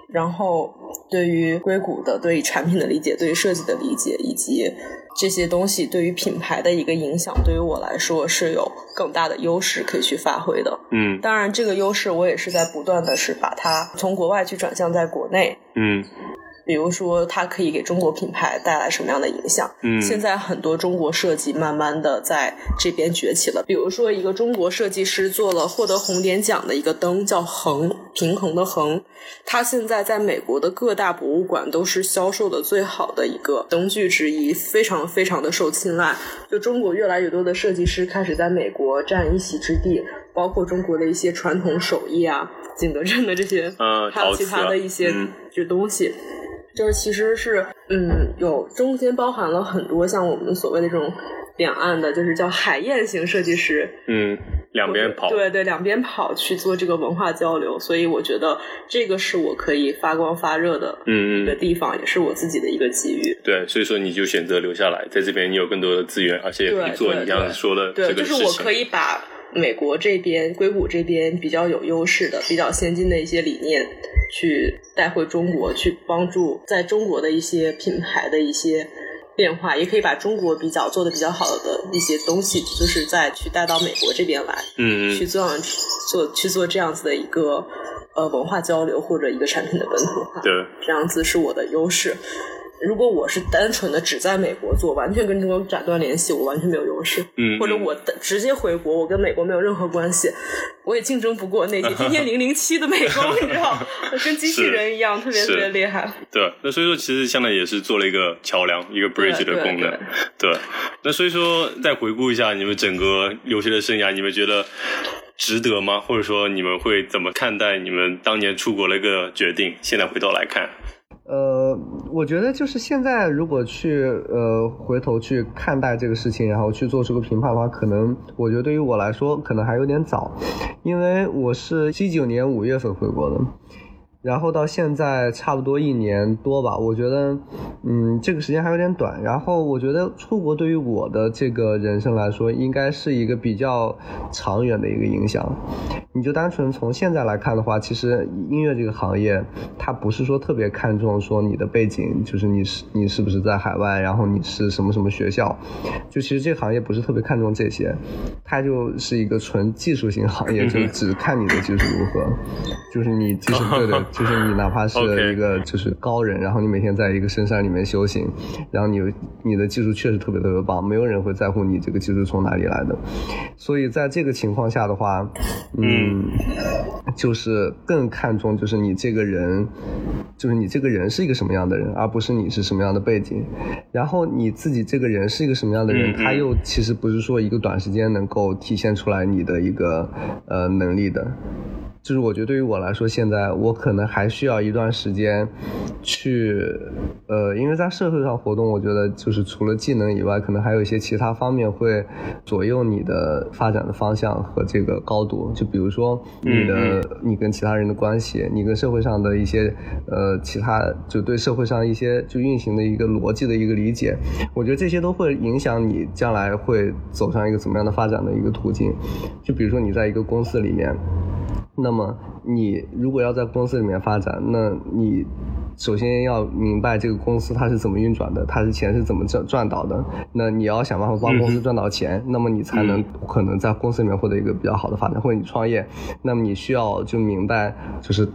然后对于硅谷的对于产品的理解，对于设计的理解，以及这些东西对于品牌的一个影响，对于我来说是有更大的优势可以去发挥的。嗯当然，这个优势我也是在不断的是把它从国外去转向在国内。嗯比如说，它可以给中国品牌带来什么样的影响？嗯现在很多中国设计慢慢的在这边崛起了。比如说，一个中国设计师做了获得红点奖的一个灯，叫衡，平衡的衡。它现在在美国的各大博物馆都是销售的最好的一个灯具之一，非常非常的受青睐。就中国越来越多的设计师开始在美国占一席之地，包括中国的一些传统手艺啊、景德镇的这些，嗯还有其他的一些陶瓷啊嗯这东西。就是其实是嗯，有中间包含了很多像我们所谓的这种两岸的，就是叫海燕型设计师，嗯，两边跑，对对，两边跑去做这个文化交流，所以我觉得这个是我可以发光发热的嗯嗯，一个地方，也是我自己的一个机遇。对，所以说你就选择留下来，在这边你有更多的资源，而且也可以做你刚刚说的这对，个事情。就是我可以把美国这边、硅谷这边比较有优势的、比较先进的一些理念，去带回中国，去帮助在中国的一些品牌的一些变化，也可以把中国比较做的比较好的一些东西，就是再去带到美国这边来，嗯嗯去做做去做这样子的一个呃文化交流或者一个产品的本土化，对，这样子是我的优势。如果我是单纯的只在美国做，完全跟中国斩断联系，我完全没有优势。嗯或者我的直接回国，我跟美国没有任何关系，我也竞争不过那些 <laughs> 天天零零七的美工，你知道，跟机器人一样，特别特别厉害。对，那所以说其实相当于也是做了一个桥梁，一个 bridge 的功能。对，那所以说再回顾一下你们整个留学的生涯，你们觉得值得吗？或者说你们会怎么看待你们当年出国的一个决定？现在回头来看，呃，我觉得就是现在如果去呃回头去看待这个事情，然后去做出个评判的话，可能我觉得对于我来说可能还有点早，因为我是七九年五月份回国的。然后到现在差不多一年多吧，我觉得，嗯，这个时间还有点短。然后我觉得出国对于我的这个人生来说，应该是一个比较长远的一个影响。你就单纯从现在来看的话，其实音乐这个行业，它不是说特别看重说你的背景，就是你是你是不是在海外，然后你是什么什么学校，就其实这个行业不是特别看重这些，它就是一个纯技术型行业，就只看你的技术如何，就是你技术对对。<laughs> 就是你哪怕是一个就是高人，然后你每天在一个深山里面修行，然后你你的技术确实特别特别棒，没有人会在乎你这个技术从哪里来的。所以在这个情况下的话，嗯，就是更看重就是你这个人，就是你这个人是一个什么样的人，而不是你是什么样的背景。然后你自己这个人是一个什么样的人，他又其实不是说一个短时间能够体现出来你的一个呃能力的。就是我觉得对于我来说，现在我可能还需要一段时间去，呃，因为在社会上活动，我觉得就是除了技能以外，可能还有一些其他方面会左右你的发展的方向和这个高度。就比如说你的你跟其他人的关系，你跟社会上的一些呃其他就对社会上一些就运行的一个逻辑的一个理解，我觉得这些都会影响你将来会走上一个怎么样的发展的一个途径。就比如说你在一个公司里面。那么，你如果要在公司里面发展，那你首先要明白这个公司它是怎么运转的，它的钱是怎么赚赚到的。那你要想办法帮公司赚到钱，那么你才能可能在公司里面获得一个比较好的发展。或者你创业，那么你需要就明白，就是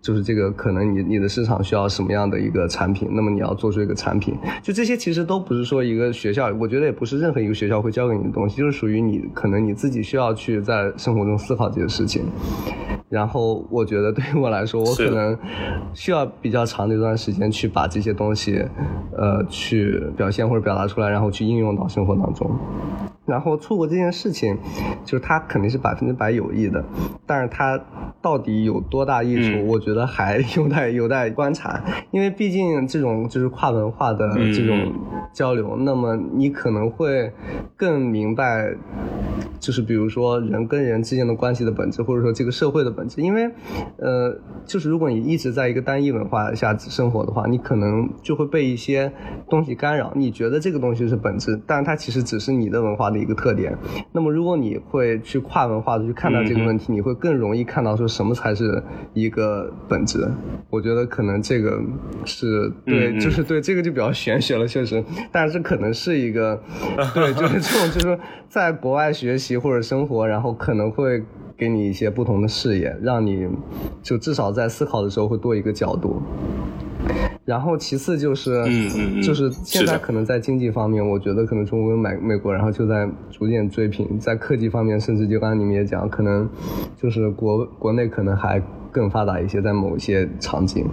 就是这个可能你你的市场需要什么样的一个产品，那么你要做出一个产品。就这些其实都不是说一个学校，我觉得也不是任何一个学校会教给你的东西，就是属于你可能你自己需要去在生活中思考这些事情。然后我觉得对于我来说，我可能需要比较长那段时间去把这些东西，呃，去表现或者表达出来，然后去应用到生活当中。然后错过这件事情，就是它肯定是百分之百有益的，但是它到底有多大益处，嗯我觉得还 <laughs> 有待有待观察。因为毕竟这种就是跨文化的这种交流，那么你可能会更明白就是比如说人跟人之间的关系的本质，或者说这个社会的本质。因为，呃，就是如果你一直在一个单一文化下生活的话，你可能就会被一些东西干扰。你觉得这个东西是本质，但它其实只是你的文化的一个特点。那么，如果你会去跨文化的去看待这个问题，你会更容易看到说什么才是一个本质。我觉得可能这个是对，<laughs> 就是对这个就比较玄学了，确实。但是可能是一个，<laughs> 对，就是这种，就是在国外学习。或者生活，然后可能会给你一些不同的视野，让你就至少在思考的时候会多一个角度。然后其次就是，嗯嗯就是现在可能在经济方面，我觉得可能中国跟美美国，然后就在逐渐追平。在科技方面，甚至就刚刚你们也讲，可能就是国国内可能还更发达一些，在某一些场景。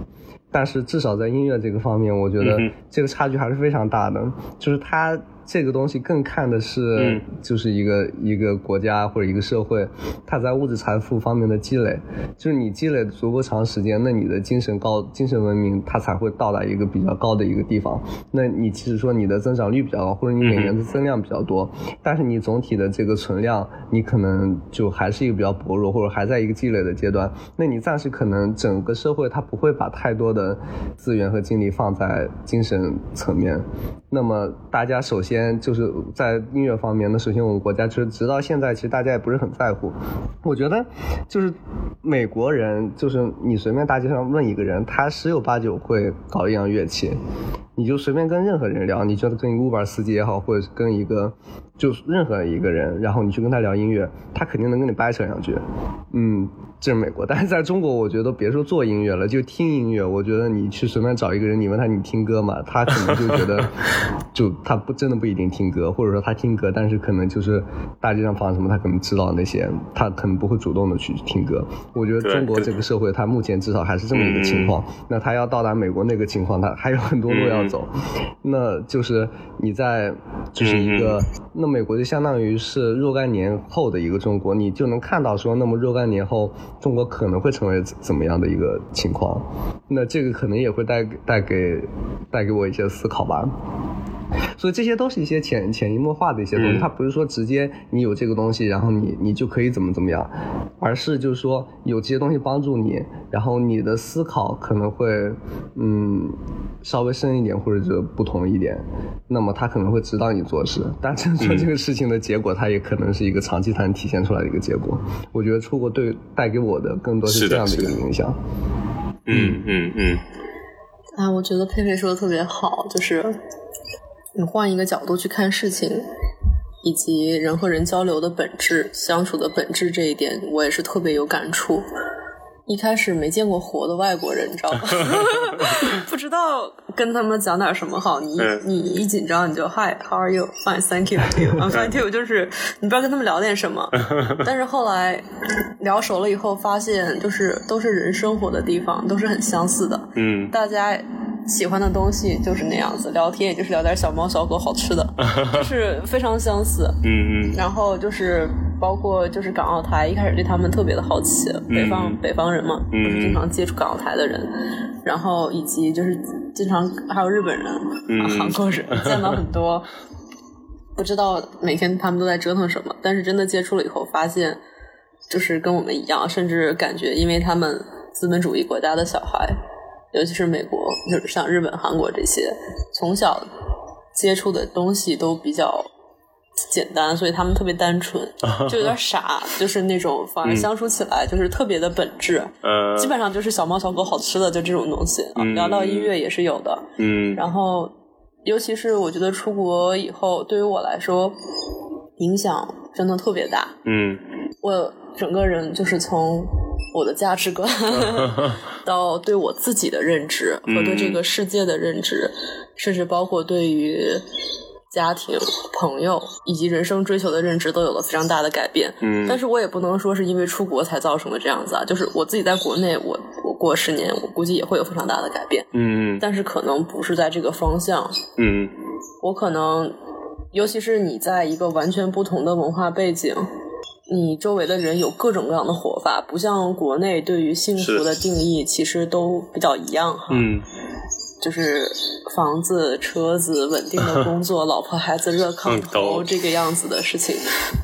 但是至少在音乐这个方面，我觉得这个差距还是非常大的，就是它。这个东西更看的是，就是一个一个国家或者一个社会，它在物质财富方面的积累，就是你积累足够长时间，那你的精神高、精神文明它才会到达一个比较高的一个地方。那你即使说你的增长率比较高，或者你每年的增量比较多，但是你总体的这个存量，你可能就还是一个比较薄弱，或者还在一个积累的阶段。那你暂时可能整个社会它不会把太多的资源和精力放在精神层面。那么大家首先。先就是在音乐方面，那首先我们国家就是直到现在，其实大家也不是很在乎。我觉得就是美国人，就是你随便大街上问一个人，他十有八九会搞一样乐器。你就随便跟任何人聊，你觉得跟一个 Uber 司机也好，或者是跟一个就任何一个人，然后你去跟他聊音乐，他肯定能跟你掰扯两句。嗯，这是美国，但是在中国，我觉得别说做音乐了，就听音乐，我觉得你去随便找一个人，你问他你听歌吗？他可能就觉得，<laughs> 就他不真的不一定听歌，或者说他听歌，但是可能就是大街上放什么，他可能知道那些，他可能不会主动的去听歌。我觉得中国这个社会，他目前至少还是这么一个情况。那他要到达美国那个情况，他还有很多路要。走，那就是你在就是一个，那美国就相当于是若干年后的一个中国，你就能看到说，那么若干年后中国可能会成为怎么样的一个情况，那这个可能也会带带给带给我一些思考吧。所以这些都是一些潜潜移默化的一些东西，它不是说直接你有这个东西，然后你你就可以怎么怎么样，而是就是说有这些东西帮助你，然后你的思考可能会嗯稍微深一点或者是不同一点，那么它可能会指导你做事，但真正这个事情的结果，它也可能是一个长期才能体现出来的一个结果。我觉得出国对带给我的更多是这样的一个影响。嗯嗯嗯。啊，我觉得佩佩说的特别好，就是。你换一个角度去看事情，以及人和人交流的本质、相处的本质这一点，我也是特别有感触。一开始没见过活的外国人，你知道吗？<laughs> <laughs> 不知道跟他们讲点什么好。你你一紧张你就 Hi，How are you？Fine，Thank fine too。<laughs> 就是你不知道跟他们聊点什么。但是后来聊熟了以后，发现就是都是人生活的地方，都是很相似的。嗯，大家。喜欢的东西就是那样子，聊天也就是聊点小猫小狗好吃的，就是非常相似。嗯嗯。然后就是包括就是港澳台，一开始对他们特别的好奇，北方北方人嘛，嗯，经常接触港澳台的人，然后以及就是经常还有日本人、韩国人，<laughs> 见到很多，不知道每天他们都在折腾什么，但是真的接触了以后，发现就是跟我们一样，甚至感觉因为他们资本主义国家的小孩。尤其是美国，就是像日本、韩国这些，从小接触的东西都比较简单，所以他们特别单纯，<laughs> 就有点傻，就是那种反而相处起来就是特别的本质。嗯，基本上就是小猫小狗好吃的，就这种东西。聊到音乐也是有的。嗯，然后尤其是我觉得出国以后，对于我来说影响真的特别大。嗯，我整个人就是从。我的价值观，<laughs> 到对我自己的认知和对这个世界的认知，甚至包括对于家庭、朋友以及人生追求的认知，都有了非常大的改变。嗯，但是我也不能说是因为出国才造成的这样子啊，就是我自己在国内，我我过十年，我估计也会有非常大的改变。嗯，但是可能不是在这个方向。嗯，我可能，尤其是你在一个完全不同的文化背景。你周围的人有各种各样的活法，不像国内对于幸福的定义其实都比较一样哈。嗯，就是房子、车子、稳定的工作、<laughs> 老婆孩子热炕头这个样子的事情。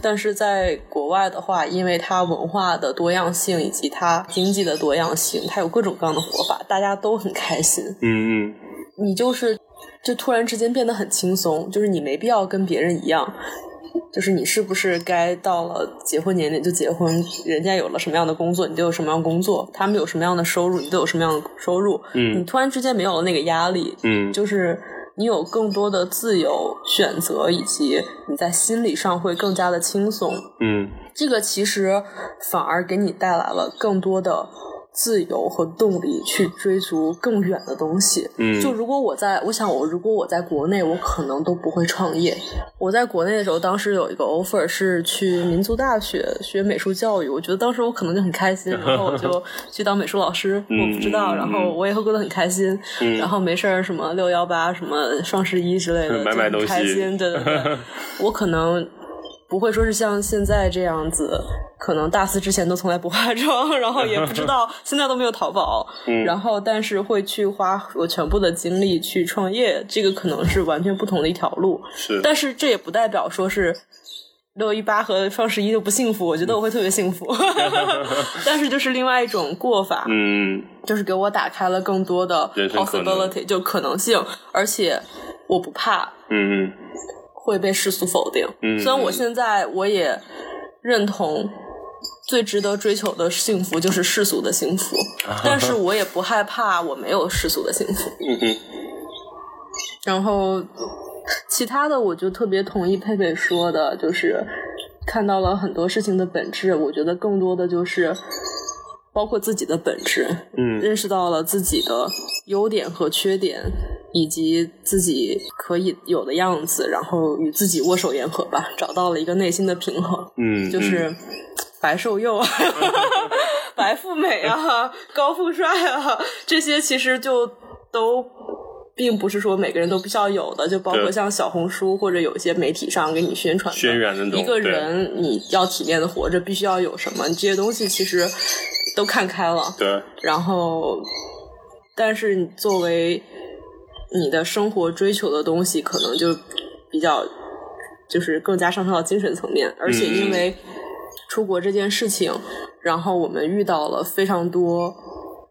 但是在国外的话，因为它文化的多样性以及它经济的多样性，它有各种各样的活法，大家都很开心。嗯嗯，你就是就突然之间变得很轻松，就是你没必要跟别人一样。就是你是不是该到了结婚年龄就结婚？人家有了什么样的工作，你就有什么样的工作；他们有什么样的收入，你都有什么样的收入。嗯，你突然之间没有了那个压力，嗯，就是你有更多的自由选择，以及你在心理上会更加的轻松。嗯，这个其实反而给你带来了更多的。自由和动力去追逐更远的东西。嗯，就如果我在，我想我如果我在国内，我可能都不会创业。我在国内的时候，当时有一个 offer 是去民族大学学美术教育，我觉得当时我可能就很开心，<laughs> 然后我就去当美术老师。我不知道，然后我也会过得很开心。然后没事儿，什么六幺八、什么双十一之类的，<laughs> 买买东西，开心。对对对，<laughs> 我可能。不会说是像现在这样子，可能大四之前都从来不化妆，然后也不知道 <laughs> 现在都没有淘宝，然后但是会去花我全部的精力去创业，这个可能是完全不同的一条路。是，但是这也不代表说是六一八和双十一就不幸福，我觉得我会特别幸福。<laughs> 但是就是另外一种过法，嗯，就是给我打开了更多的 possibility，就可能性，而且我不怕，嗯嗯。会被世俗否定。虽然我现在我也认同，最值得追求的幸福就是世俗的幸福，但是我也不害怕我没有世俗的幸福。嗯然后其他的，我就特别同意佩佩说的，就是看到了很多事情的本质。我觉得更多的就是。包括自己的本质，嗯，认识到了自己的优点和缺点，以及自己可以有的样子，然后与自己握手言和吧，找到了一个内心的平衡，嗯，就是白瘦幼啊，<laughs> 白富美啊，<laughs> 高富帅啊，这些其实就都并不是说每个人都必须要有的，就包括像小红书或者有一些媒体上给你宣传渲染的一个人你要体面的活着，必须要有什么，这些东西其实。都看开了，对。然后，但是你作为你的生活追求的东西，可能就比较就是更加上升到精神层面。而且因为出国这件事情，然后我们遇到了非常多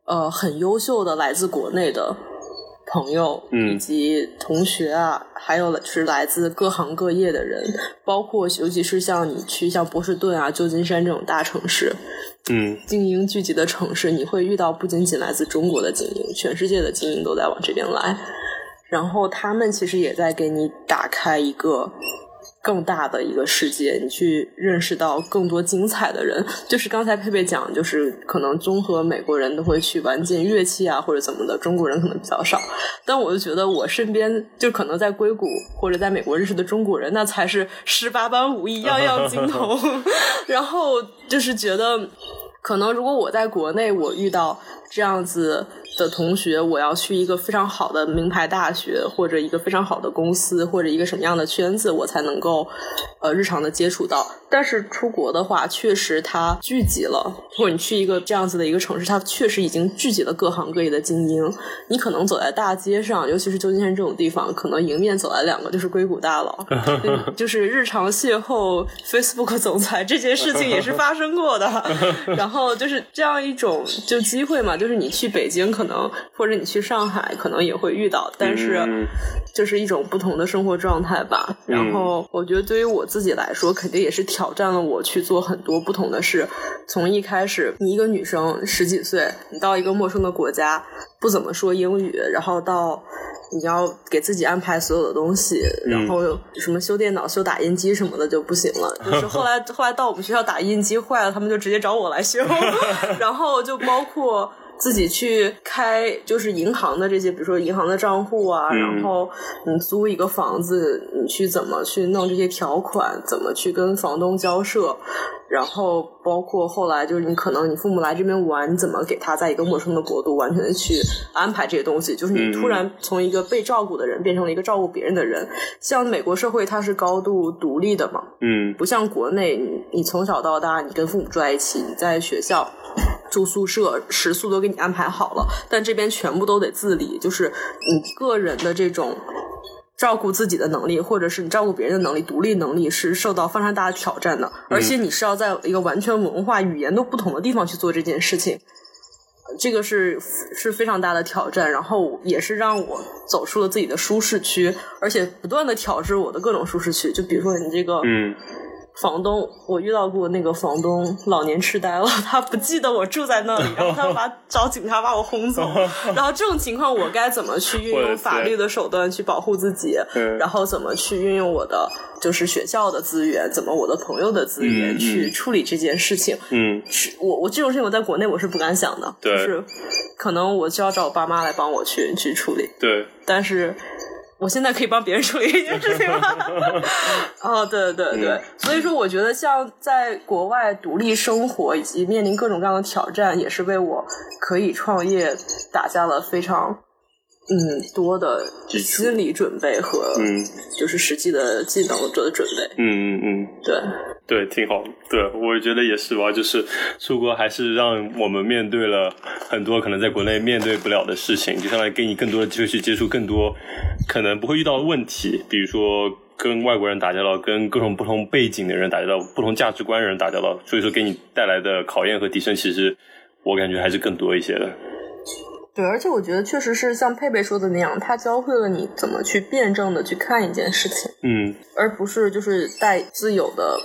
呃很优秀的来自国内的朋友以及同学啊，还有是来自各行各业的人，包括尤其是像你去像波士顿啊、旧金山这种大城市。嗯，精英聚集的城市，你会遇到不仅仅来自中国的精英，全世界的精英都在往这边来，然后他们其实也在给你打开一个更大的一个世界，你去认识到更多精彩的人。就是刚才佩佩讲，就是可能综合美国人都会去玩件乐器啊，或者怎么的，中国人可能比较少。但我就觉得我身边就可能在硅谷或者在美国认识的中国人，那才是十八般武艺，样样精通。<laughs> 然后就是觉得。可能如果我在国内，我遇到这样子的同学，我要去一个非常好的名牌大学，或者一个非常好的公司，或者一个什么样的圈子，我才能够呃日常的接触到。但是出国的话，确实它聚集了，或者你去一个这样子的一个城市，它确实已经聚集了各行各业的精英。你可能走在大街上，尤其是旧金山这种地方，可能迎面走来两个就是硅谷大佬，<laughs> 就是日常邂逅 Facebook 总裁这件事情也是发生过的，<laughs> 然后。哦，就是这样一种就机会嘛，就是你去北京可能，或者你去上海可能也会遇到，但是就是一种不同的生活状态吧。然后我觉得对于我自己来说，肯定也是挑战了我去做很多不同的事。从一开始，你一个女生十几岁，你到一个陌生的国家，不怎么说英语，然后到。你要给自己安排所有的东西，然后什么修电脑、修打印机什么的就不行了。就是后来后来到我们学校打印机坏了，他们就直接找我来修。<laughs> 然后就包括自己去开，就是银行的这些，比如说银行的账户啊。然后你租一个房子，你去怎么去弄这些条款，怎么去跟房东交涉。然后包括后来，就是你可能你父母来这边玩，你怎么给他在一个陌生的国度完全的去安排这些东西？就是你突然从一个被照顾的人变成了一个照顾别人的人。像美国社会，它是高度独立的嘛，嗯，不像国内，你你从小到大你跟父母住在一起，你在学校。住宿舍、食宿都给你安排好了，但这边全部都得自理，就是你个人的这种照顾自己的能力，或者是你照顾别人的能力、独立能力是受到非常大的挑战的，而且你是要在一个完全文化、语言都不同的地方去做这件事情。这个是是非常大的挑战，然后也是让我走出了自己的舒适区，而且不断的挑战我的各种舒适区。就比如说你这个，嗯，房东，我遇到过那个房东老年痴呆了，<laughs> 他不记得我住在那里，然后他把 <laughs> 找警察把我轰走。<laughs> 然后这种情况，我该怎么去运用法律的手段去保护自己？然后怎么去运用我的就是学校的资源，怎么我的朋友的资源去处理这件事情？嗯，我我这种事情我在国内我是不敢想的，对就是可能我就要找我爸妈来帮我去去处理。对，但是我现在可以帮别人处理这件事情吗。<laughs> 哦，对对对，嗯所以说我觉得像在国外独立生活以及面临各种各样的挑战，也是为我可以创业打下了非常嗯多的心理准备和嗯就是实际的技能的准备。嗯嗯嗯。对，对，挺好。对，我觉得也是吧。就是出国还是让我们面对了很多可能在国内面对不了的事情，就相当于给你更多的机会去接触更多可能不会遇到的问题，比如说跟外国人打交道，跟各种不同背景的人打交道，不同价值观的人打交道，所以说给你带来的考验和提升，其实我感觉还是更多一些的。对，而且我觉得确实是像佩佩说的那样，他教会了你怎么去辩证的去看一件事情。嗯而不是就是带自有的，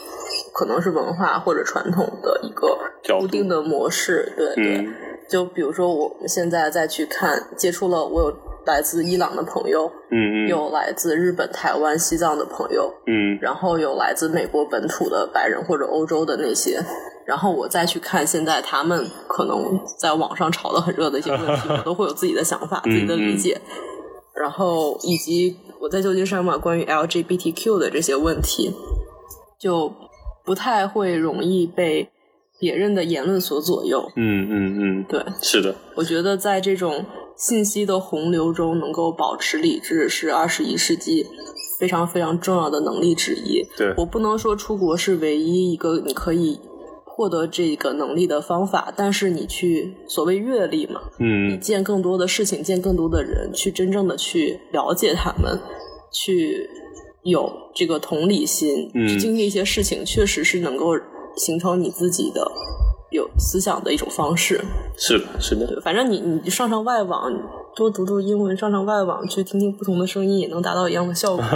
可能是文化或者传统的一个固定的模式。对对，嗯就比如说我们现在再去看，接触了我有来自伊朗的朋友，嗯嗯。有来自日本、台湾、西藏的朋友，嗯。然后有来自美国本土的白人或者欧洲的那些，然后我再去看现在他们可能在网上炒得很热的一些问题，<laughs> 我都会有自己的想法、自己的理解，然后以及我在旧金山嘛，关于 LGBTQ 的这些问题，就不太会容易被别人的言论所左右。嗯嗯嗯，对，是的，我觉得在这种信息的洪流中，能够保持理智是二十一世纪非常非常重要的能力之一。对。我不能说出国是唯一一个你可以获得这个能力的方法，但是你去所谓阅历嘛，你嗯见更多的事情，见更多的人，去真正的去了解他们，去有这个同理心，嗯。去经历一些事情，确实是能够形成你自己的有思想的一种方式。是的，是的，对，反正你你上上外网，多读读英文，上上外网去听听不同的声音，也能达到一样的效果。<laughs>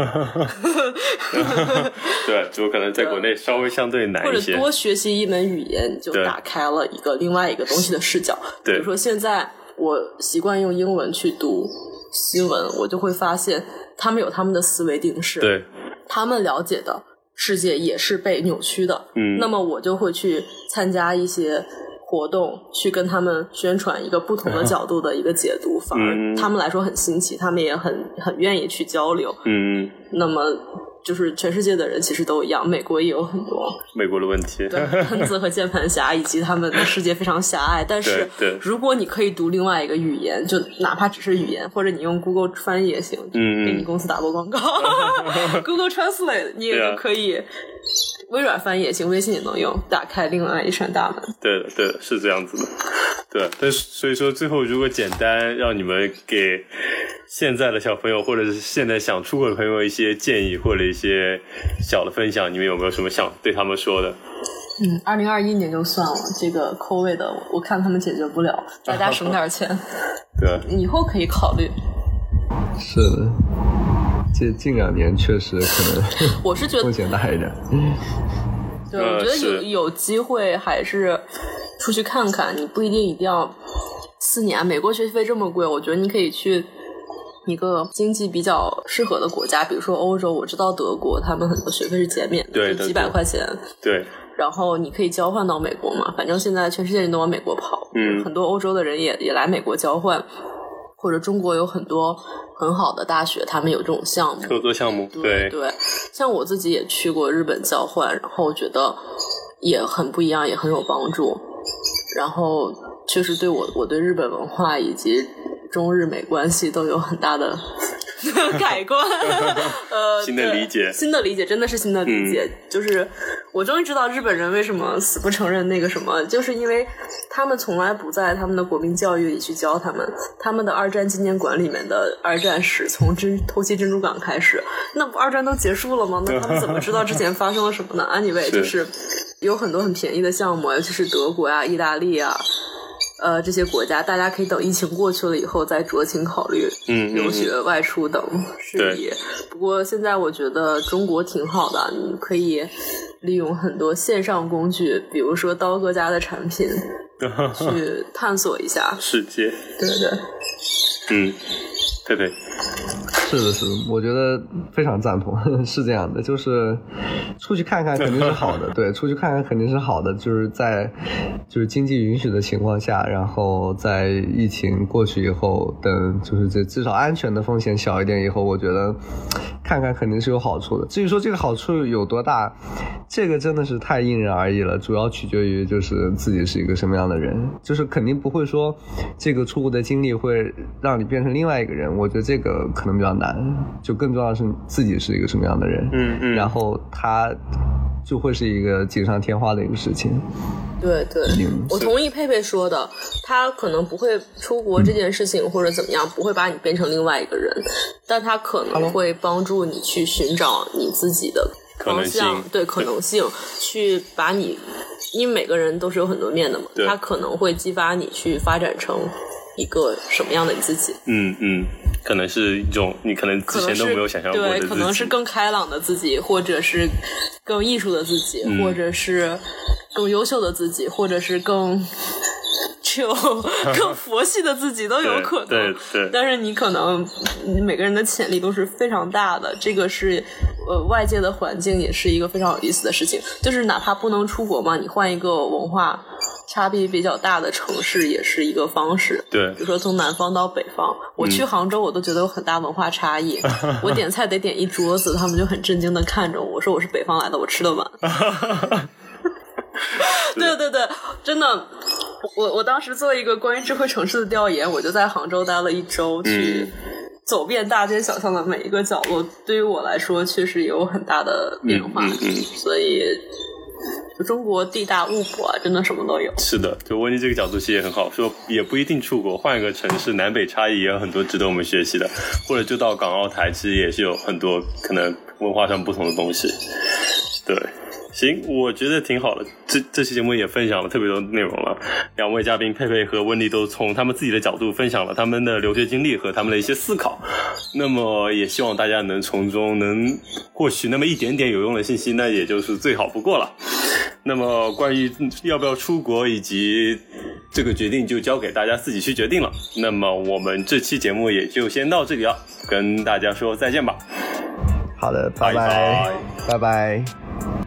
对，只不过可能在国内稍微相对难一些或者。多学习一门语言，你就打开了一个另外一个东西的视角。对比如说现在我习惯用英文去读新闻，我就会发现他们有他们的思维定式，对，他们了解的世界也是被扭曲的。嗯那么我就会去参加一些活动，去跟他们宣传一个不同的 <laughs> 角度的一个解读，反嗯而他们来说很新奇，他们也很很愿意去交流。嗯，那么就是全世界的人其实都一样，美国也有很多美国的问题。对喷子和键盘侠，以及他们的世界非常狭隘。但是如果你可以读另外一个语言，就哪怕只是语言，或者你用 Google 翻译也行，给你公司打波广告，<laughs> Google Translate 你也可以。微软翻译也行，微信也能用，打开另外一扇大门。对的，对的，是这样子的。对，但是所以说，最后如果简单让你们给现在的小朋友，或者是现在想出国的朋友一些建议，或者一些小的分享，你们有没有什么想对他们说的？嗯，二零二一年就算了，这个 COVID 的我看他们解决不了，大家省点钱，<laughs> 对，以后可以考虑。是的，这近两年确实可能 <laughs> 我是觉得风险大一点。<laughs> 对，呃我觉得有有机会还是出去看看，你不一定一定要四年。美国学费这么贵，我觉得你可以去一个经济比较适合的国家，比如说欧洲。我知道德国，他们很多学费是减免的，对对就几百块钱。对，然后你可以交换到美国嘛，反正现在全世界人都往美国跑，嗯很多欧洲的人也也来美国交换，或者中国有很多很好的大学，他们有这种项目。合作项目，对对，像我自己也去过日本交换，然后我觉得也很不一样，也很有帮助。然后确实对我，我对日本文化以及中日美关系都有很大的 <laughs> 改观，<laughs> 呃，新的理解，新的理解，真的是新的理解。就是我终于知道日本人为什么死不承认那个什么，就是因为他们从来不在他们的国民教育里去教他们，他们的二战纪念馆里面的二战史从珍偷袭珍珠港开始，那不二战都结束了吗？<laughs> 那他们怎么知道之前发生了什么呢？Anyway，就是有很多很便宜的项目，尤其是德国呀、意大利啊。呃，这些国家大家可以等疫情过去了以后再酌情考虑留学、外出等事宜。不过现在我觉得中国挺好的，你可以利用很多线上工具，比如说刀哥家的产品，<laughs> 去探索一下。世界。对对对，嗯，佩佩。是的，是的，我觉得非常赞同，<laughs> 是这样的，就是出去看看肯定是好的，<laughs> 对，出去看看肯定是好的，就是在就是经济允许的情况下，然后在疫情过去以后，等就是这至少安全的风险小一点以后，我觉得看看肯定是有好处的。至于说这个好处有多大，这个真的是太因人而异了，主要取决于就是自己是一个什么样的人，就是肯定不会说这个出国的经历会让你变成另外一个人，我觉得这个可能比较。难，就更重要的是自己是一个什么样的人，嗯嗯，然后他就会是一个锦上添花的一个事情。对对，我同意佩佩说的，他可能不会出国这件事情或者怎么样，不会把你变成另外一个人，但他可能会帮助你去寻找你自己的方向，对可能性，去把你，因为每个人都是有很多面的嘛，他可能会激发你去发展成一个什么样的你自己。嗯嗯。可能是一种你可能之前都没有想象过的对，可能是更开朗的自己，或者是更艺术的自己，或者是更优秀的自己，或者是更 <laughs> 就 <laughs> 更佛系的自己都有可能。对对。但是你可能每个人的潜力都是非常大的，这个是呃外界的环境也是一个非常有意思的事情。就是哪怕不能出国嘛，你换一个文化。差别比较大的城市也是一个方式，对，比如说从南方到北方，我去杭州，我都觉得有很大文化差异。<laughs> 我点菜得点一桌子，他们就很震惊的看着我，我说我是北方来的，我吃得完。<laughs> <laughs> 对对对，真的，我我当时做一个关于智慧城市的调研，我就在杭州待了一周，去走遍大街小巷的每一个角落，对于我来说确实有很大的变化，所以。中国地大物博啊，真的什么都有。是的，就温妮这个角度其实也很好，说也不一定出国，换一个城市，南北差异也有很多值得我们学习的。或者就到港澳台，其实也是有很多可能文化上不同的东西。对，行，我觉得挺好的。这这期节目也分享了特别多内容了。两位嘉宾佩佩和温妮都从他们自己的角度分享了他们的留学经历和他们的一些思考。那么也希望大家能从中能获取那么一点点有用的信息，那也就是最好不过了。那么，关于要不要出国以及这个决定，就交给大家自己去决定了。那么，我们这期节目也就先到这里了，跟大家说再见吧。好的，拜拜，拜拜。